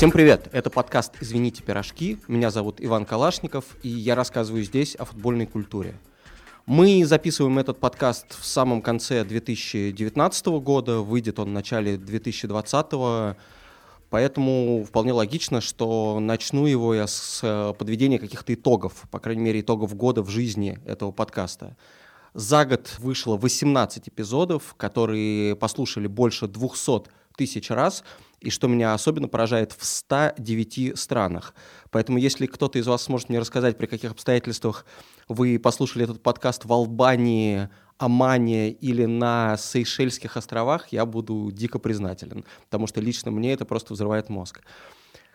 Всем привет! Это подкаст «Извините, пирожки». Меня зовут Иван Калашников, и я рассказываю здесь о футбольной культуре. Мы записываем этот подкаст в самом конце 2019 года, выйдет он в начале 2020, поэтому вполне логично, что начну его я с э, подведения каких-то итогов, по крайней мере, итогов года в жизни этого подкаста. За год вышло 18 эпизодов, которые послушали больше 200 тысяч раз, и что меня особенно поражает, в 109 странах. Поэтому если кто-то из вас сможет мне рассказать, при каких обстоятельствах вы послушали этот подкаст в Албании, Омане или на Сейшельских островах, я буду дико признателен, потому что лично мне это просто взрывает мозг.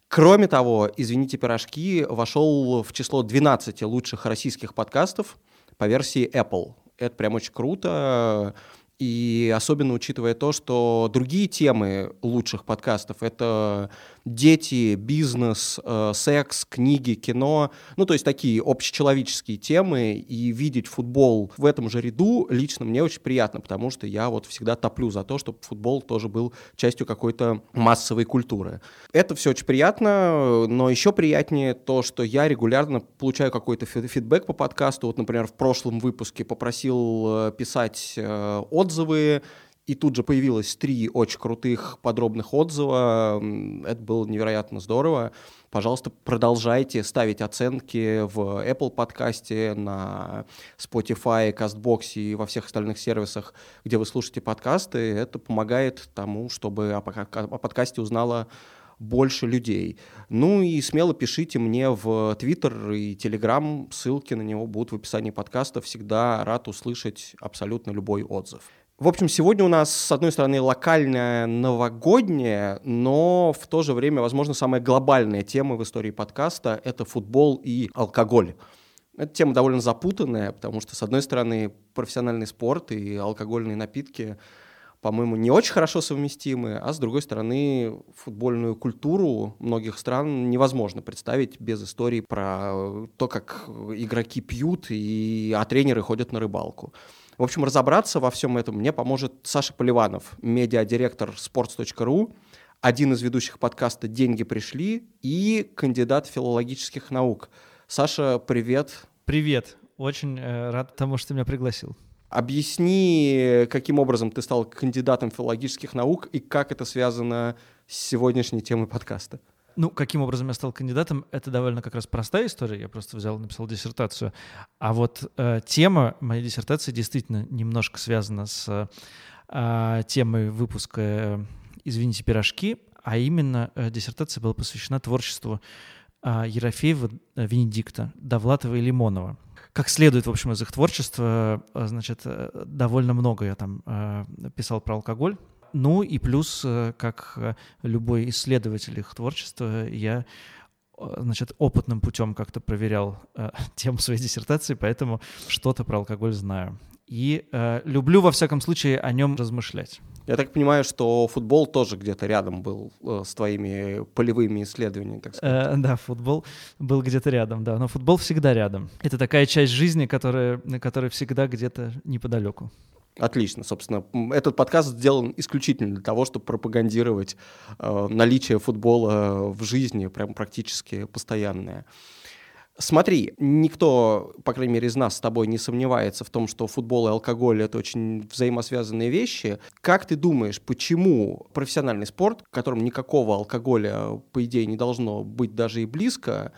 Кроме того, «Извините, пирожки» вошел в число 12 лучших российских подкастов по версии Apple. Это прям очень круто. И особенно учитывая то, что другие темы лучших подкастов — это дети, бизнес, э, секс, книги, кино, ну, то есть такие общечеловеческие темы, и видеть футбол в этом же ряду лично мне очень приятно, потому что я вот всегда топлю за то, чтобы футбол тоже был частью какой-то массовой культуры. Это все очень приятно, но еще приятнее то, что я регулярно получаю какой-то фидбэк по подкасту. Вот, например, в прошлом выпуске попросил э, писать э, отзывы, и тут же появилось три очень крутых подробных отзыва. Это было невероятно здорово. Пожалуйста, продолжайте ставить оценки в Apple подкасте, на Spotify, CastBox и во всех остальных сервисах, где вы слушаете подкасты. Это помогает тому, чтобы о подкасте узнала больше людей. Ну и смело пишите мне в Твиттер и Телеграм, ссылки на него будут в описании подкаста. Всегда рад услышать абсолютно любой отзыв. В общем, сегодня у нас, с одной стороны, локальная новогодняя, но в то же время, возможно, самая глобальная тема в истории подкаста — это футбол и алкоголь. Эта тема довольно запутанная, потому что, с одной стороны, профессиональный спорт и алкогольные напитки, по-моему, не очень хорошо совместимы, а с другой стороны, футбольную культуру многих стран невозможно представить без истории про то, как игроки пьют, и, а тренеры ходят на рыбалку. В общем, разобраться во всем этом мне поможет Саша Поливанов, медиадиректор sports.ru, один из ведущих подкаста «Деньги пришли» и кандидат филологических наук. Саша, привет. Привет. Очень э, рад тому, что ты меня пригласил. Объясни, каким образом ты стал кандидатом филологических наук и как это связано с сегодняшней темой подкаста. Ну, каким образом я стал кандидатом, это довольно как раз простая история. Я просто взял написал диссертацию. А вот э, тема моей диссертации действительно немножко связана с э, темой выпуска э, «Извините, пирожки», а именно э, диссертация была посвящена творчеству э, Ерофеева, э, Венедикта, Довлатова и Лимонова. Как следует, в общем, из их творчества, э, значит, э, довольно много я там э, писал про алкоголь, ну и плюс, э, как э, любой исследователь их творчества, я э, значит, опытным путем как-то проверял э, тему своей диссертации, поэтому что-то про алкоголь знаю. И э, люблю, во всяком случае, о нем размышлять. Я так понимаю, что футбол тоже где-то рядом был э, с твоими полевыми исследованиями, так сказать. Э, да, футбол был где-то рядом, да. Но футбол всегда рядом. Это такая часть жизни, которая, которая всегда где-то неподалеку. Отлично. Собственно, этот подкаст сделан исключительно для того, чтобы пропагандировать э, наличие футбола в жизни, прям практически постоянное. Смотри, никто, по крайней мере, из нас с тобой не сомневается в том, что футбол и алкоголь — это очень взаимосвязанные вещи. Как ты думаешь, почему профессиональный спорт, в котором никакого алкоголя, по идее, не должно быть даже и близко,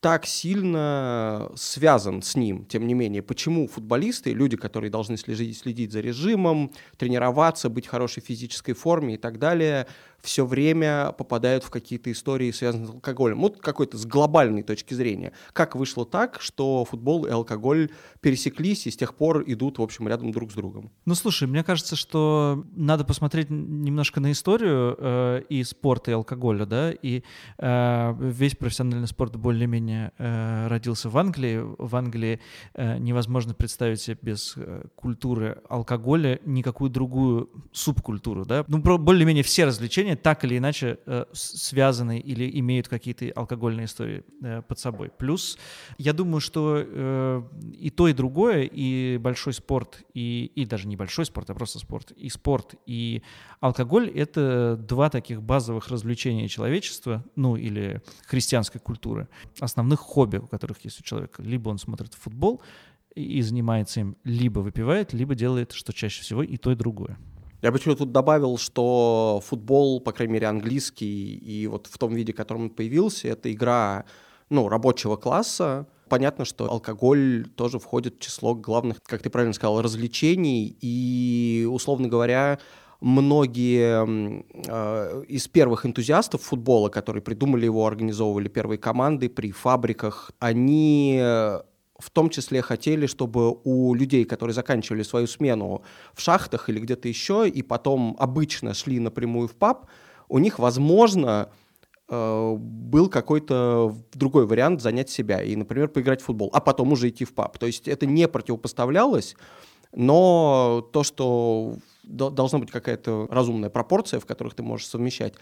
так сильно связан с ним. Тем не менее, почему футболисты, люди, которые должны следить, следить за режимом, тренироваться, быть в хорошей физической форме и так далее, все время попадают в какие-то истории, связанные с алкоголем. Вот какой-то с глобальной точки зрения. Как вышло так, что футбол и алкоголь пересеклись и с тех пор идут, в общем, рядом друг с другом? Ну, слушай, мне кажется, что надо посмотреть немножко на историю э, и спорта, и алкоголя, да, и э, весь профессиональный спорт более-менее э, родился в Англии. В Англии э, невозможно представить себе без э, культуры алкоголя никакую другую субкультуру, да. Ну, более-менее все развлечения развлечения так или иначе э, связаны или имеют какие-то алкогольные истории э, под собой. Плюс я думаю, что э, и то, и другое, и большой спорт, и, и даже не большой спорт, а просто спорт, и спорт, и алкоголь — это два таких базовых развлечения человечества, ну или христианской культуры, основных хобби, у которых есть у человека. Либо он смотрит футбол, и занимается им, либо выпивает, либо делает, что чаще всего, и то, и другое. Я бы еще тут добавил, что футбол, по крайней мере, английский, и вот в том виде, в котором он появился, это игра ну, рабочего класса. Понятно, что алкоголь тоже входит в число главных, как ты правильно сказал, развлечений. И, условно говоря, многие э, из первых энтузиастов футбола, которые придумали его, организовывали первые команды при фабриках, они в том числе хотели, чтобы у людей, которые заканчивали свою смену в шахтах или где-то еще, и потом обычно шли напрямую в паб, у них, возможно, э, был какой-то другой вариант занять себя и, например, поиграть в футбол, а потом уже идти в паб. То есть это не противопоставлялось, но то, что должна быть какая-то разумная пропорция, в которых ты можешь совмещать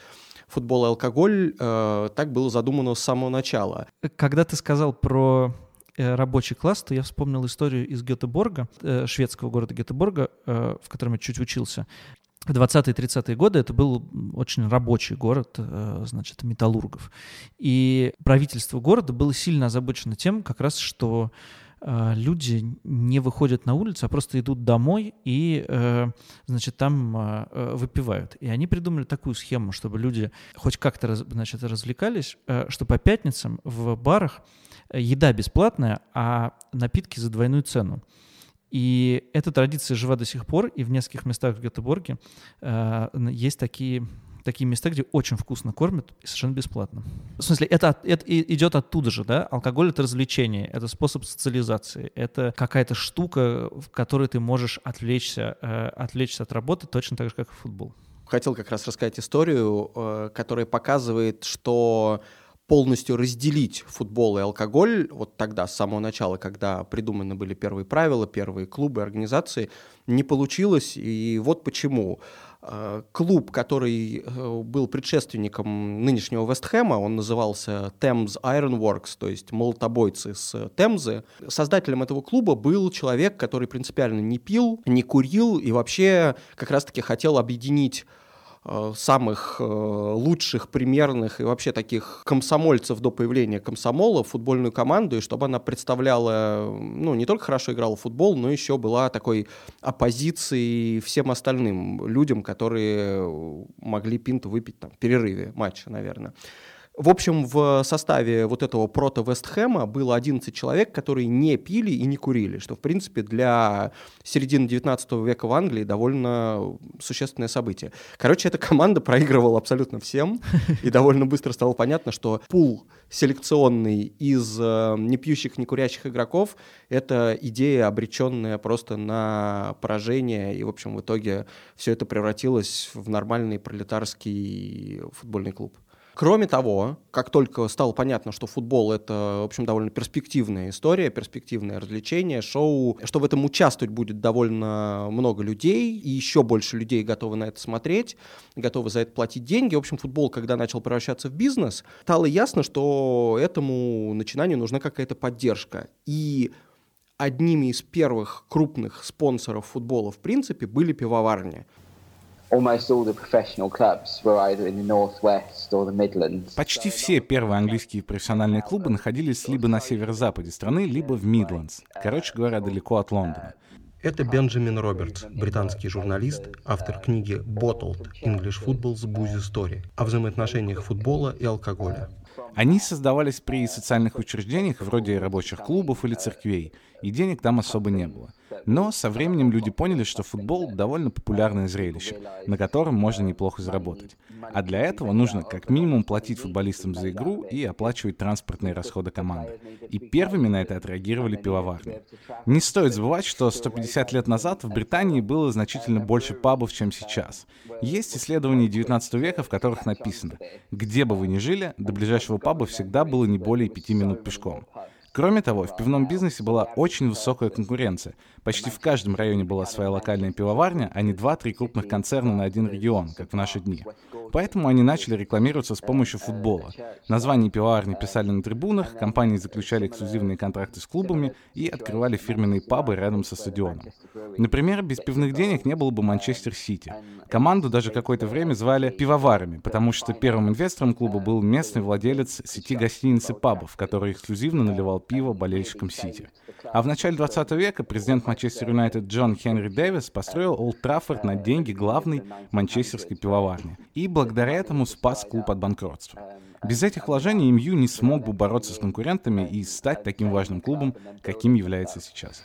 футбол и алкоголь, э, так было задумано с самого начала. Когда ты сказал про рабочий класс, то я вспомнил историю из Гетеборга, э, шведского города Гетеборга, э, в котором я чуть учился. В 20-е 30-е годы это был очень рабочий город, значит, металлургов. И правительство города было сильно озабочено тем, как раз, что люди не выходят на улицу, а просто идут домой и, значит, там выпивают. И они придумали такую схему, чтобы люди хоть как-то, значит, развлекались, что по пятницам в барах еда бесплатная, а напитки за двойную цену. И эта традиция жива до сих пор, и в нескольких местах в Гетеборге э, есть такие, такие места, где очень вкусно кормят и совершенно бесплатно. В смысле, это, это идет оттуда же, да? Алкоголь — это развлечение, это способ социализации, это какая-то штука, в которой ты можешь отвлечься, э, отвлечься от работы точно так же, как и футбол. Хотел как раз рассказать историю, э, которая показывает, что полностью разделить футбол и алкоголь, вот тогда, с самого начала, когда придуманы были первые правила, первые клубы, организации, не получилось, и вот почему. Э, клуб, который э, был предшественником нынешнего Вестхэма, он назывался Thames Ironworks, то есть молотобойцы с Темзы. Создателем этого клуба был человек, который принципиально не пил, не курил и вообще как раз-таки хотел объединить самых э, лучших, примерных и вообще таких комсомольцев до появления комсомола футбольную команду, и чтобы она представляла, ну, не только хорошо играла в футбол, но еще была такой оппозицией всем остальным людям, которые могли пинту выпить там, в перерыве матча, наверное. В общем, в составе вот этого прото-Вестхэма было 11 человек, которые не пили и не курили, что, в принципе, для середины 19 века в Англии довольно существенное событие. Короче, эта команда проигрывала абсолютно всем, и довольно быстро стало понятно, что пул селекционный из э, не пьющих, не курящих игроков — это идея, обреченная просто на поражение, и, в общем, в итоге все это превратилось в нормальный пролетарский футбольный клуб. Кроме того, как только стало понятно, что футбол — это, в общем, довольно перспективная история, перспективное развлечение, шоу, что в этом участвовать будет довольно много людей, и еще больше людей готовы на это смотреть, готовы за это платить деньги. В общем, футбол, когда начал превращаться в бизнес, стало ясно, что этому начинанию нужна какая-то поддержка. И одними из первых крупных спонсоров футбола, в принципе, были пивоварни. Почти все первые английские профессиональные клубы находились либо на северо-западе страны, либо в Мидлендс. Короче говоря, далеко от Лондона. Это Бенджамин Робертс, британский журналист, автор книги «Bottled – English Football's Boozy Story» о взаимоотношениях футбола и алкоголя. Они создавались при социальных учреждениях вроде рабочих клубов или церквей, и денег там особо не было. Но со временем люди поняли, что футбол довольно популярное зрелище, на котором можно неплохо заработать. А для этого нужно как минимум платить футболистам за игру и оплачивать транспортные расходы команды. И первыми на это отреагировали пивоварни. Не стоит забывать, что 150 лет назад в Британии было значительно больше пабов, чем сейчас. Есть исследования 19 века, в которых написано, где бы вы ни жили, до ближайшего паба всегда было не более пяти минут пешком. Кроме того, в пивном бизнесе была очень высокая конкуренция. Почти в каждом районе была своя локальная пивоварня, а не два-три крупных концерна на один регион, как в наши дни. Поэтому они начали рекламироваться с помощью футбола. Названия пивоварни писали на трибунах, компании заключали эксклюзивные контракты с клубами и открывали фирменные пабы рядом со стадионом. Например, без пивных денег не было бы Манчестер Сити. Команду даже какое-то время звали пивоварами, потому что первым инвестором клуба был местный владелец сети гостиниц и пабов, который эксклюзивно наливал пиво болельщикам Сити. А в начале 20 века президент Манчестер Юнайтед Джон Хенри Дэвис построил Олд Траффорд на деньги главной манчестерской пивоварни и благодаря этому спас клуб от банкротства. Без этих вложений МЮ не смог бы бороться с конкурентами и стать таким важным клубом, каким является сейчас.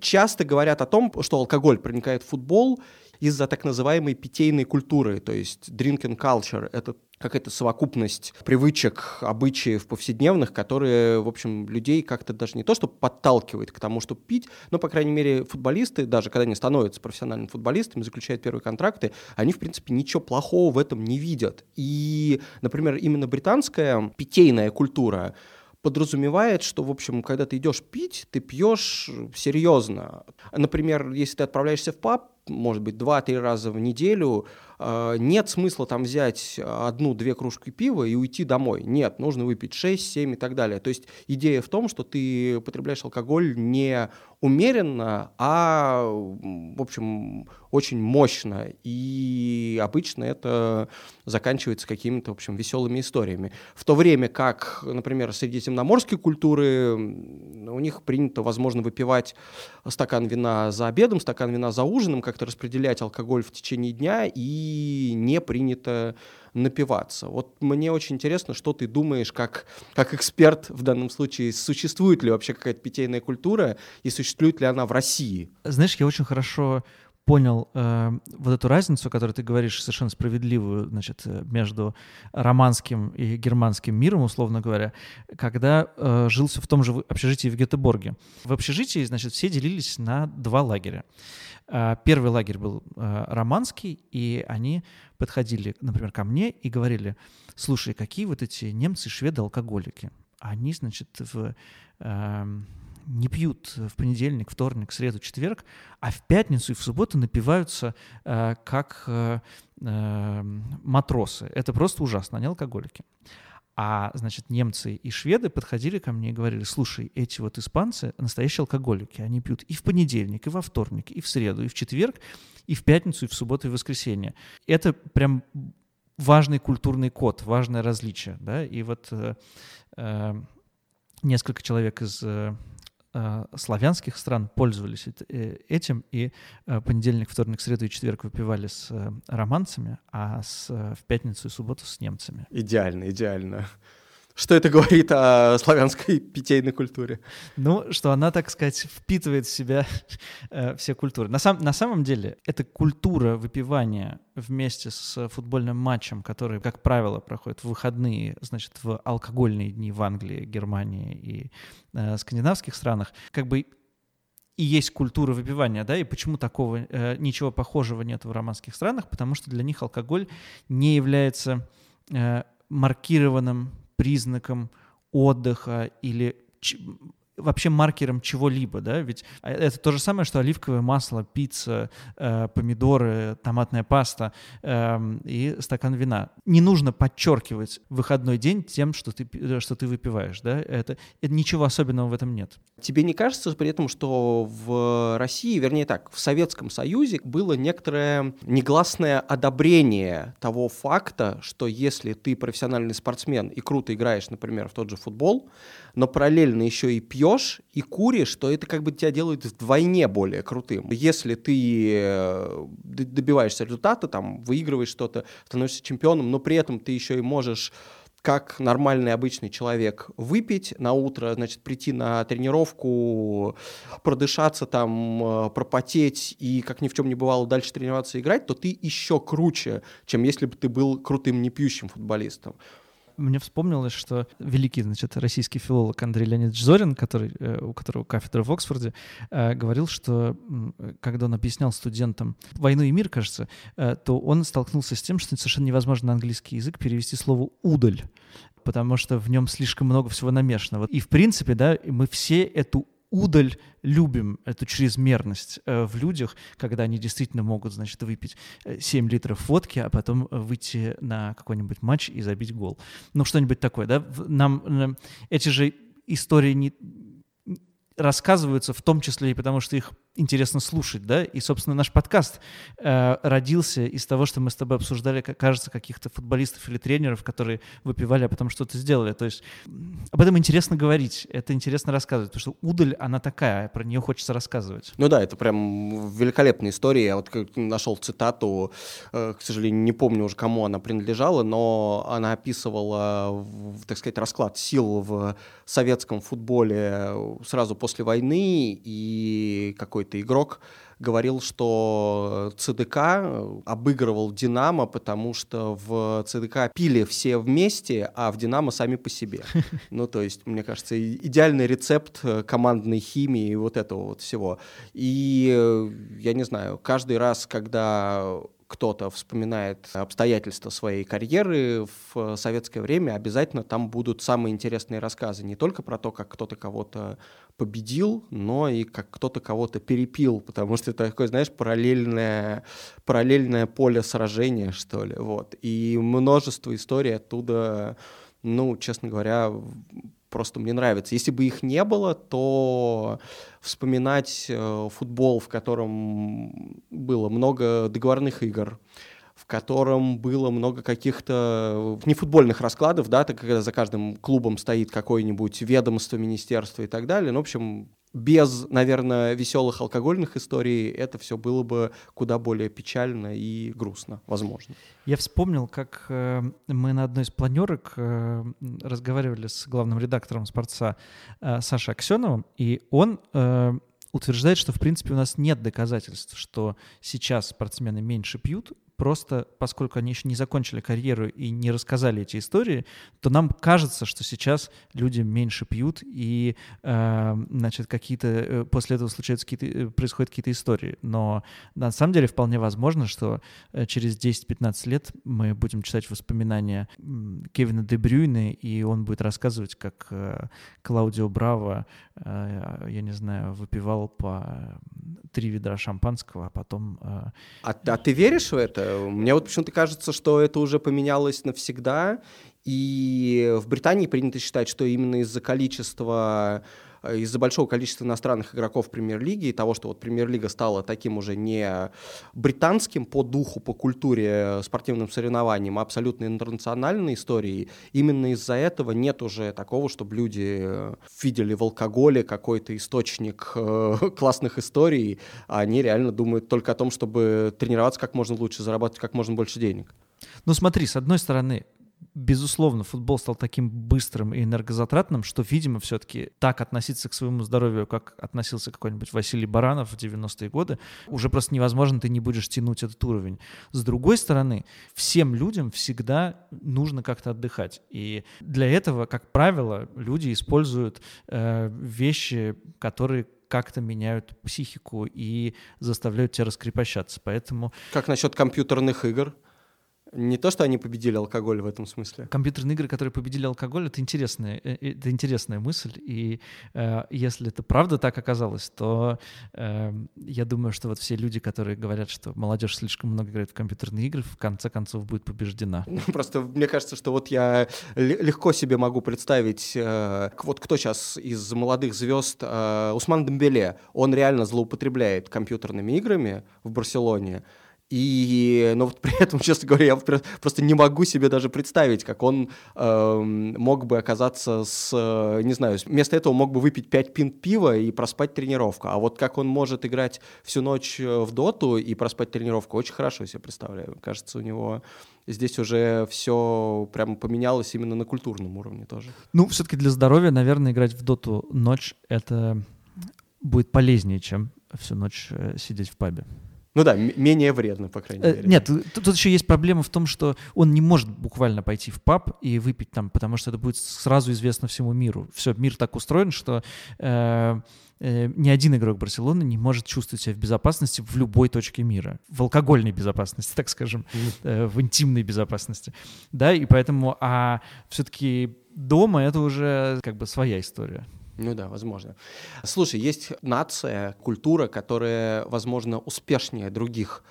Часто говорят о том, что алкоголь проникает в футбол из-за так называемой питейной культуры, то есть drinking culture. Это какая-то совокупность привычек, обычаев повседневных, которые, в общем, людей как-то даже не то, что подталкивает к тому, чтобы пить, но, по крайней мере, футболисты, даже когда они становятся профессиональными футболистами, заключают первые контракты, они, в принципе, ничего плохого в этом не видят. И, например, именно британская питейная культура, подразумевает, что, в общем, когда ты идешь пить, ты пьешь серьезно. Например, если ты отправляешься в паб, может быть, два-три раза в неделю, э, нет смысла там взять одну-две кружки пива и уйти домой. Нет, нужно выпить 6, 7 и так далее. То есть идея в том, что ты потребляешь алкоголь не умеренно, а, в общем, очень мощно. И обычно это заканчивается какими-то, в общем, веселыми историями. В то время как, например, среди земноморской культуры у них принято, возможно, выпивать стакан вина за обедом, стакан вина за ужином, как-то распределять алкоголь в течение дня, и не принято напиваться. Вот мне очень интересно, что ты думаешь, как, как эксперт в данном случае, существует ли вообще какая-то питейная культура и существует ли она в России? Знаешь, я очень хорошо понял э, вот эту разницу, которую ты говоришь, совершенно справедливую, значит, э, между романским и германским миром, условно говоря, когда э, жился в том же общежитии в Гетеборге. В общежитии, значит, все делились на два лагеря. Э, первый лагерь был э, романский, и они подходили, например, ко мне и говорили, слушай, какие вот эти немцы, шведы, алкоголики? Они, значит, в... Э, не пьют в понедельник, вторник, среду, четверг, а в пятницу и в субботу напиваются э, как э, э, матросы. Это просто ужасно, они алкоголики. А, значит, немцы и шведы подходили ко мне и говорили, слушай, эти вот испанцы настоящие алкоголики, они пьют и в понедельник, и во вторник, и в среду, и в четверг, и в пятницу, и в субботу, и в воскресенье. Это прям важный культурный код, важное различие, да, и вот э, э, несколько человек из э, славянских стран пользовались э, этим, и э, понедельник, вторник, среду и четверг выпивали с романцами, а с, в пятницу и субботу с немцами. Идеально, идеально. Что это говорит о славянской питейной культуре? Ну, что она, так сказать, впитывает в себя э, все культуры. На, сам, на самом деле, эта культура выпивания вместе с футбольным матчем, который, как правило, проходит в выходные, значит, в алкогольные дни в Англии, Германии и э, скандинавских странах, как бы и есть культура выпивания, да, и почему такого, э, ничего похожего нет в романских странах, потому что для них алкоголь не является э, маркированным признаком отдыха или вообще маркером чего-либо, да, ведь а, это то же самое, что оливковое масло, пицца, э, помидоры, томатная паста э, и стакан вина. Не нужно подчеркивать выходной день тем, что ты, что ты выпиваешь, да, это, это ничего особенного в этом нет. Тебе не кажется при этом, что в России, вернее так, в Советском Союзе было некоторое негласное одобрение того факта, что если ты профессиональный спортсмен и круто играешь, например, в тот же футбол, но параллельно еще и пьешь, и куришь, то это как бы тебя делает вдвойне более крутым. Если ты э, добиваешься результата, там, выигрываешь что-то, становишься чемпионом, но при этом ты еще и можешь как нормальный обычный человек выпить на утро, значит, прийти на тренировку, продышаться там, э, пропотеть и, как ни в чем не бывало, дальше тренироваться и играть, то ты еще круче, чем если бы ты был крутым непьющим футболистом мне вспомнилось, что великий, значит, российский филолог Андрей Леонидович Зорин, который, э, у которого кафедра в Оксфорде, э, говорил, что когда он объяснял студентам «Войну и мир», кажется, э, то он столкнулся с тем, что совершенно невозможно на английский язык перевести слово «удаль», потому что в нем слишком много всего намешанного. И, в принципе, да, мы все эту удаль любим эту чрезмерность э, в людях, когда они действительно могут, значит, выпить 7 э, литров водки, а потом э, выйти на какой-нибудь матч и забить гол. Ну, что-нибудь такое, да? Нам эти же истории не рассказываются в том числе и потому, что их интересно слушать, да, и, собственно, наш подкаст э, родился из того, что мы с тобой обсуждали, как кажется, каких-то футболистов или тренеров, которые выпивали, а потом что-то сделали, то есть об этом интересно говорить, это интересно рассказывать, потому что удаль, она такая, про нее хочется рассказывать. Ну да, это прям великолепная история, я вот нашел цитату, э, к сожалению, не помню уже, кому она принадлежала, но она описывала, так сказать, расклад сил в советском футболе сразу после войны и какой какой-то игрок говорил, что ЦДК обыгрывал Динамо, потому что в ЦДК пили все вместе, а в Динамо сами по себе. Ну, то есть, мне кажется, идеальный рецепт командной химии и вот этого вот всего. И я не знаю, каждый раз, когда кто-то вспоминает обстоятельства своей карьеры в советское время, обязательно там будут самые интересные рассказы. Не только про то, как кто-то кого-то победил, но и как кто-то кого-то перепил, потому что это такое, знаешь, параллельное, параллельное поле сражения, что ли. Вот. И множество историй оттуда, ну, честно говоря, просто мне нравится. Если бы их не было, то вспоминать э, футбол, в котором было много договорных игр, в котором было много каких-то не футбольных раскладов, да, так когда за каждым клубом стоит какое-нибудь ведомство, министерство и так далее. Ну, в общем, без, наверное, веселых алкогольных историй это все было бы куда более печально и грустно, возможно. Я вспомнил, как э, мы на одной из планерок э, разговаривали с главным редактором «Спорца» э, Сашей Аксеновым, и он утверждает, что, в принципе, у нас нет доказательств, что сейчас спортсмены меньше пьют, просто поскольку они еще не закончили карьеру и не рассказали эти истории, то нам кажется, что сейчас люди меньше пьют и, э, значит, какие-то э, после этого случаются какие-то э, происходят какие-то истории. Но на самом деле вполне возможно, что э, через 10-15 лет мы будем читать воспоминания Кевина Де Брюйна, и он будет рассказывать, как э, Клаудио Браво, э, я не знаю, выпивал по три ведра шампанского, а потом... Э... А, а ты веришь в это? Мне вот почему-то кажется, что это уже поменялось навсегда, и в Британии принято считать, что именно из-за количества из-за большого количества иностранных игроков премьер-лиги и того, что вот премьер-лига стала таким уже не британским по духу, по культуре спортивным соревнованием, а абсолютно интернациональной историей, именно из-за этого нет уже такого, чтобы люди э, видели в алкоголе какой-то источник э, классных историй, а они реально думают только о том, чтобы тренироваться как можно лучше, зарабатывать как можно больше денег. Ну смотри, с одной стороны, безусловно, футбол стал таким быстрым и энергозатратным, что, видимо, все-таки так относиться к своему здоровью, как относился какой-нибудь Василий Баранов в 90-е годы, уже просто невозможно, ты не будешь тянуть этот уровень. С другой стороны, всем людям всегда нужно как-то отдыхать. И для этого, как правило, люди используют э, вещи, которые как-то меняют психику и заставляют тебя раскрепощаться. Поэтому... Как насчет компьютерных игр? Не то, что они победили алкоголь в этом смысле. Компьютерные игры, которые победили алкоголь, это интересная, э, э, это интересная мысль. И э, если это правда так оказалось, то э, я думаю, что вот все люди, которые говорят, что молодежь слишком много играет в компьютерные игры, в конце концов будет побеждена. Просто мне кажется, что вот я легко себе могу представить, э, вот кто сейчас из молодых звезд, э, Усман Дембеле, он реально злоупотребляет компьютерными играми в Барселоне. И, но вот при этом, честно говоря, я просто не могу себе даже представить, как он э, мог бы оказаться с, не знаю, вместо этого мог бы выпить 5 пинт пива и проспать тренировку. А вот как он может играть всю ночь э, в доту и проспать тренировку, очень хорошо себе представляю. Кажется, у него здесь уже все прямо поменялось именно на культурном уровне тоже. Ну, все-таки для здоровья, наверное, играть в доту ночь — это будет полезнее, чем всю ночь э, сидеть в пабе. Ну да, менее вредно, по крайней мере. Нет, тут, тут еще есть проблема в том, что он не может буквально пойти в паб и выпить там, потому что это будет сразу известно всему миру. Все, мир так устроен, что э, э, ни один игрок Барселоны не может чувствовать себя в безопасности в любой точке мира. В алкогольной безопасности, так скажем, э, в интимной безопасности. Да, и поэтому, а все-таки дома это уже как бы своя история. Ну да, возможно. Слушай, есть нация, культура, которая, возможно, успешнее других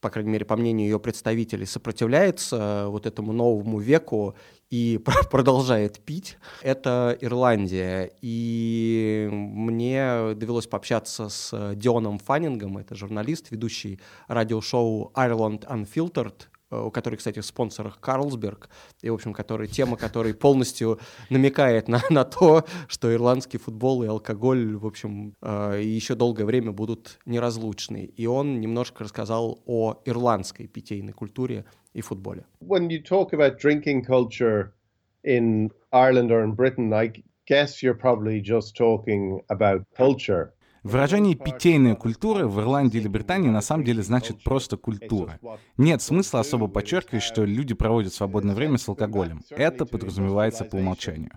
по крайней мере, по мнению ее представителей, сопротивляется вот этому новому веку и продолжает пить. Это Ирландия. И мне довелось пообщаться с Дионом Фаннингом, это журналист, ведущий радиошоу Ireland Unfiltered, Э, у которой, кстати, в спонсорах Карлсберг, и, в общем, который, тема которой полностью намекает на, на то, что ирландский футбол и алкоголь, в общем, э, еще долгое время будут неразлучны. И он немножко рассказал о ирландской питейной культуре и футболе. When you talk about drinking culture in Ireland or in Britain, I guess you're probably just talking about culture. Выражение «питейная культура» в Ирландии или Британии на самом деле значит просто «культура». Нет смысла особо подчеркивать, что люди проводят свободное время с алкоголем. Это подразумевается по умолчанию.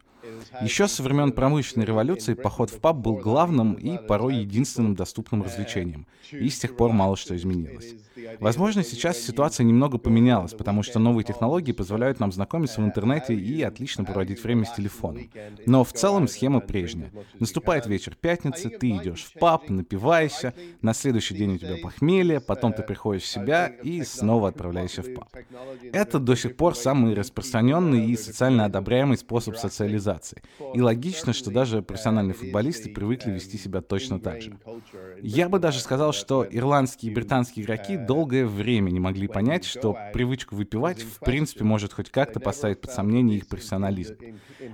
Еще со времен промышленной революции поход в паб был главным и порой единственным доступным развлечением. И с тех пор мало что изменилось. Возможно, сейчас ситуация немного поменялась, потому что новые технологии позволяют нам знакомиться в интернете и отлично проводить время с телефоном. Но в целом схема прежняя. Наступает вечер пятницы, ты идешь в паб, напиваешься, на следующий день у тебя похмелье, потом ты приходишь в себя и снова отправляешься в паб. Это до сих пор самый распространенный и социально одобряемый способ социализации. И логично, что даже профессиональные футболисты привыкли вести себя точно так же. Я бы даже сказал, что ирландские и британские игроки долгое время не могли понять, что привычка выпивать в принципе может хоть как-то поставить под сомнение их профессионализм.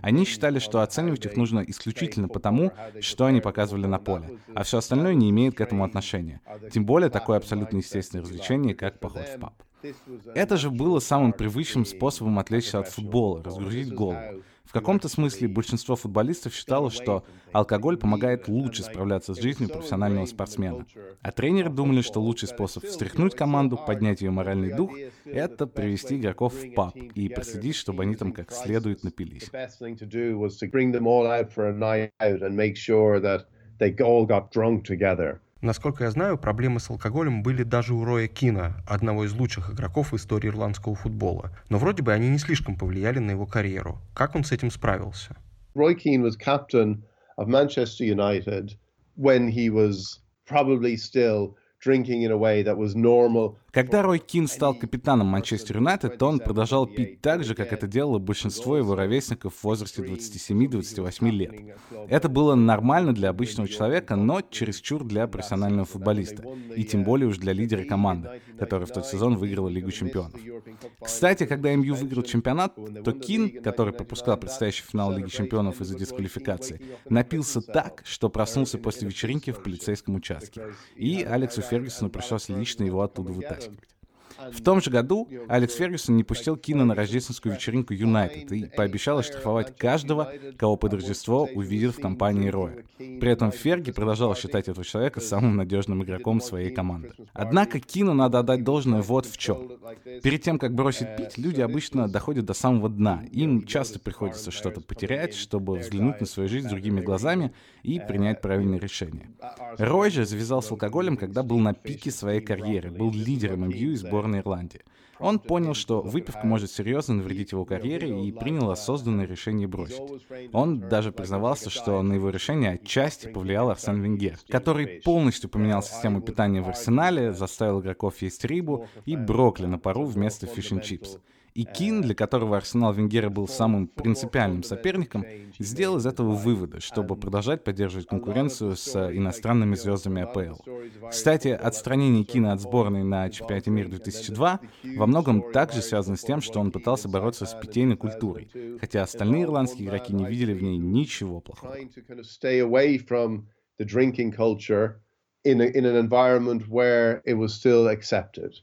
Они считали, что оценивать их нужно исключительно потому, что они показывали на поле, а все остальное не имеет к этому отношения. Тем более такое абсолютно естественное развлечение, как поход в паб. Это же было самым привычным способом отвлечься от футбола, разгрузить голову. В каком-то смысле большинство футболистов считало, что алкоголь помогает лучше справляться с жизнью профессионального спортсмена. А тренеры думали, что лучший способ встряхнуть команду, поднять ее моральный дух — это привести игроков в паб и проследить, чтобы они там как следует напились. Насколько я знаю, проблемы с алкоголем были даже у Роя Кина, одного из лучших игроков в истории ирландского футбола. Но вроде бы они не слишком повлияли на его карьеру. Как он с этим справился? Roy Keane was captain of Manchester United when he was probably still drinking in a way that was normal когда Рой Кин стал капитаном Манчестер Юнайтед, то он продолжал пить так же, как это делало большинство его ровесников в возрасте 27-28 лет. Это было нормально для обычного человека, но чересчур для профессионального футболиста, и тем более уж для лидера команды, которая в тот сезон выиграла Лигу чемпионов. Кстати, когда МЮ выиграл чемпионат, то Кин, который пропускал предстоящий финал Лиги чемпионов из-за дисквалификации, напился так, что проснулся после вечеринки в полицейском участке. И Алексу Фергюсону пришлось лично его оттуда вытащить вытаскивать. В том же году Алекс Фергюсон не пустил Кина на рождественскую вечеринку Юнайтед и пообещал оштрафовать каждого, кого под Рождество увидит в компании Роя. При этом Ферги продолжал считать этого человека самым надежным игроком своей команды. Однако Кину надо отдать должное вот в чем. Перед тем, как бросить пить, люди обычно доходят до самого дна. Им часто приходится что-то потерять, чтобы взглянуть на свою жизнь другими глазами и принять правильное решение. Рой же завязал с алкоголем, когда был на пике своей карьеры, был лидером МЮ и сборной Ирландии. Он понял, что выпивка может серьезно навредить его карьере и принял осознанное решение бросить. Он даже признавался, что на его решение отчасти повлиял Арсен Венгер, который полностью поменял систему питания в арсенале, заставил игроков есть рыбу и брокколи на пару вместо fish-n-chips. И Кин, для которого Арсенал Венгера был самым принципиальным соперником, сделал из этого выводы, чтобы продолжать поддерживать конкуренцию с иностранными звездами АПЛ. Кстати, отстранение Кина от сборной на чемпионате мира 2002 во многом также связано с тем, что он пытался бороться с питейной культурой, хотя остальные ирландские игроки не видели в ней ничего плохого. in, a, in an environment where it was still accepted.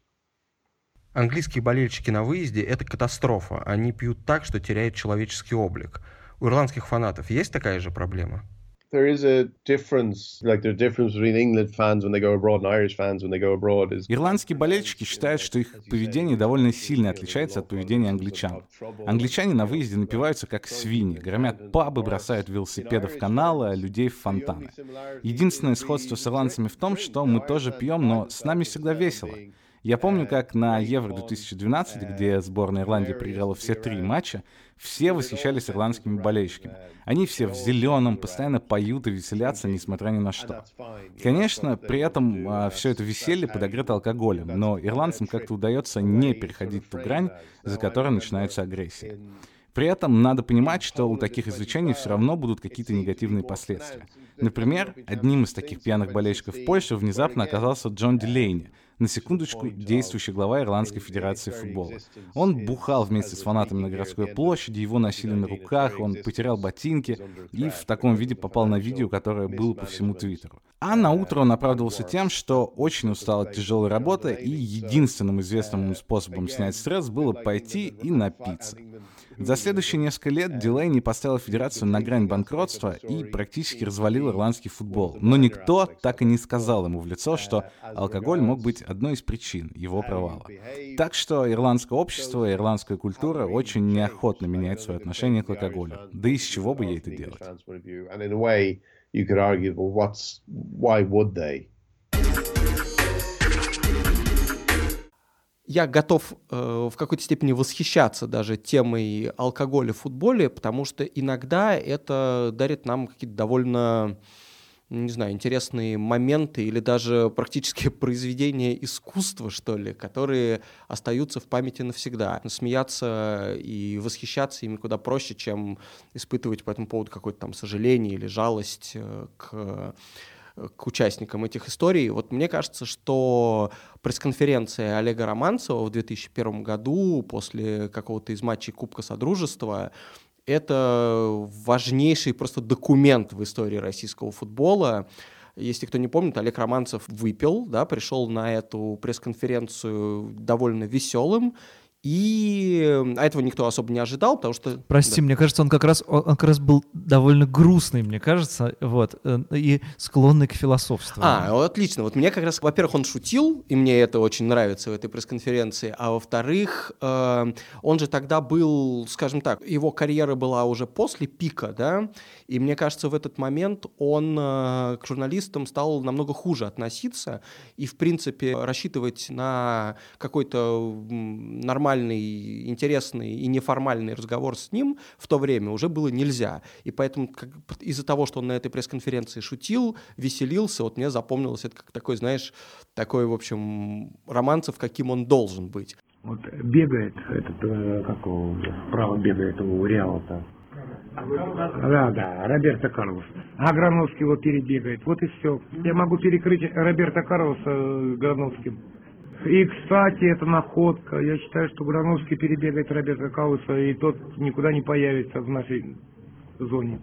Английские болельщики на выезде – это катастрофа. Они пьют так, что теряют человеческий облик. У ирландских фанатов есть такая же проблема? there is a difference, like there's a difference between England fans when they go abroad and Irish fans when they go abroad. Is Ирландские болельщики считают, что их поведение довольно сильно отличается от поведения англичан. Англичане на выезде напиваются как свиньи, громят пабы, бросают велосипеды в каналы, а людей в фонтаны. Единственное сходство с ирландцами в том, что мы тоже пьем, но с нами всегда весело. Я помню, как на Евро 2012, где сборная Ирландии проиграла все три матча, все восхищались ирландскими болельщиками. Они все в зеленом, постоянно поют и веселятся, несмотря ни на что. Конечно, при этом а, все это веселье подогрето алкоголем, но ирландцам как-то удается не переходить ту грань, за которой начинается агрессия. При этом надо понимать, что у таких извлечений все равно будут какие-то негативные последствия. Например, одним из таких пьяных болельщиков в Польше внезапно оказался Джон Дилейни, на секундочку, действующий глава Ирландской Федерации футбола. Он бухал вместе с фанатами на городской площади, его носили на руках, он потерял ботинки и в таком виде попал на видео, которое было по всему Твиттеру. А на утро он оправдывался тем, что очень устал от тяжелой работы, и единственным известным способом снять стресс было пойти и напиться. За следующие несколько лет Дилейни поставил федерацию на грань банкротства и практически развалил ирландский футбол. Но никто так и не сказал ему в лицо, что алкоголь мог быть одной из причин его провала. Так что ирландское общество и ирландская культура очень неохотно меняют свое отношение к алкоголю. Да и с чего бы ей это делать? Я готов э, в какой-то степени восхищаться даже темой алкоголя в футболе, потому что иногда это дарит нам какие-то довольно, не знаю, интересные моменты или даже практически произведения искусства, что ли, которые остаются в памяти навсегда. Смеяться и восхищаться ими куда проще, чем испытывать по этому поводу какое-то там сожаление или жалость э, к к участникам этих историй. Вот мне кажется, что пресс-конференция Олега Романцева в 2001 году после какого-то из матчей Кубка Содружества это важнейший просто документ в истории российского футбола. Если кто не помнит, Олег Романцев выпил, да, пришел на эту пресс-конференцию довольно веселым и а этого никто особо не ожидал, потому что... Прости, да. мне кажется, он как раз он, он как раз был довольно грустный, мне кажется, вот, э, и склонный к философству. А, отлично. Вот мне как раз, во-первых, он шутил, и мне это очень нравится в этой пресс-конференции, а во-вторых, э, он же тогда был, скажем так, его карьера была уже после пика, да, и мне кажется, в этот момент он э, к журналистам стал намного хуже относиться, и, в принципе, рассчитывать на какой-то нормальный нормальный, интересный и неформальный разговор с ним в то время уже было нельзя. И поэтому из-за того, что он на этой пресс-конференции шутил, веселился, вот мне запомнилось это как такой, знаешь, такой, в общем, романцев, каким он должен быть. Вот бегает этот, э, как его, справа бегает у Реала-то. Да, да, Роберто Карлос. А Грановский его перебегает. Вот и все. Я могу перекрыть Роберто Карлоса э, Грановским. И, кстати, это находка. Я считаю, что Грановский перебегает Роберта Кауса, и тот никуда не появится в нашей зоне.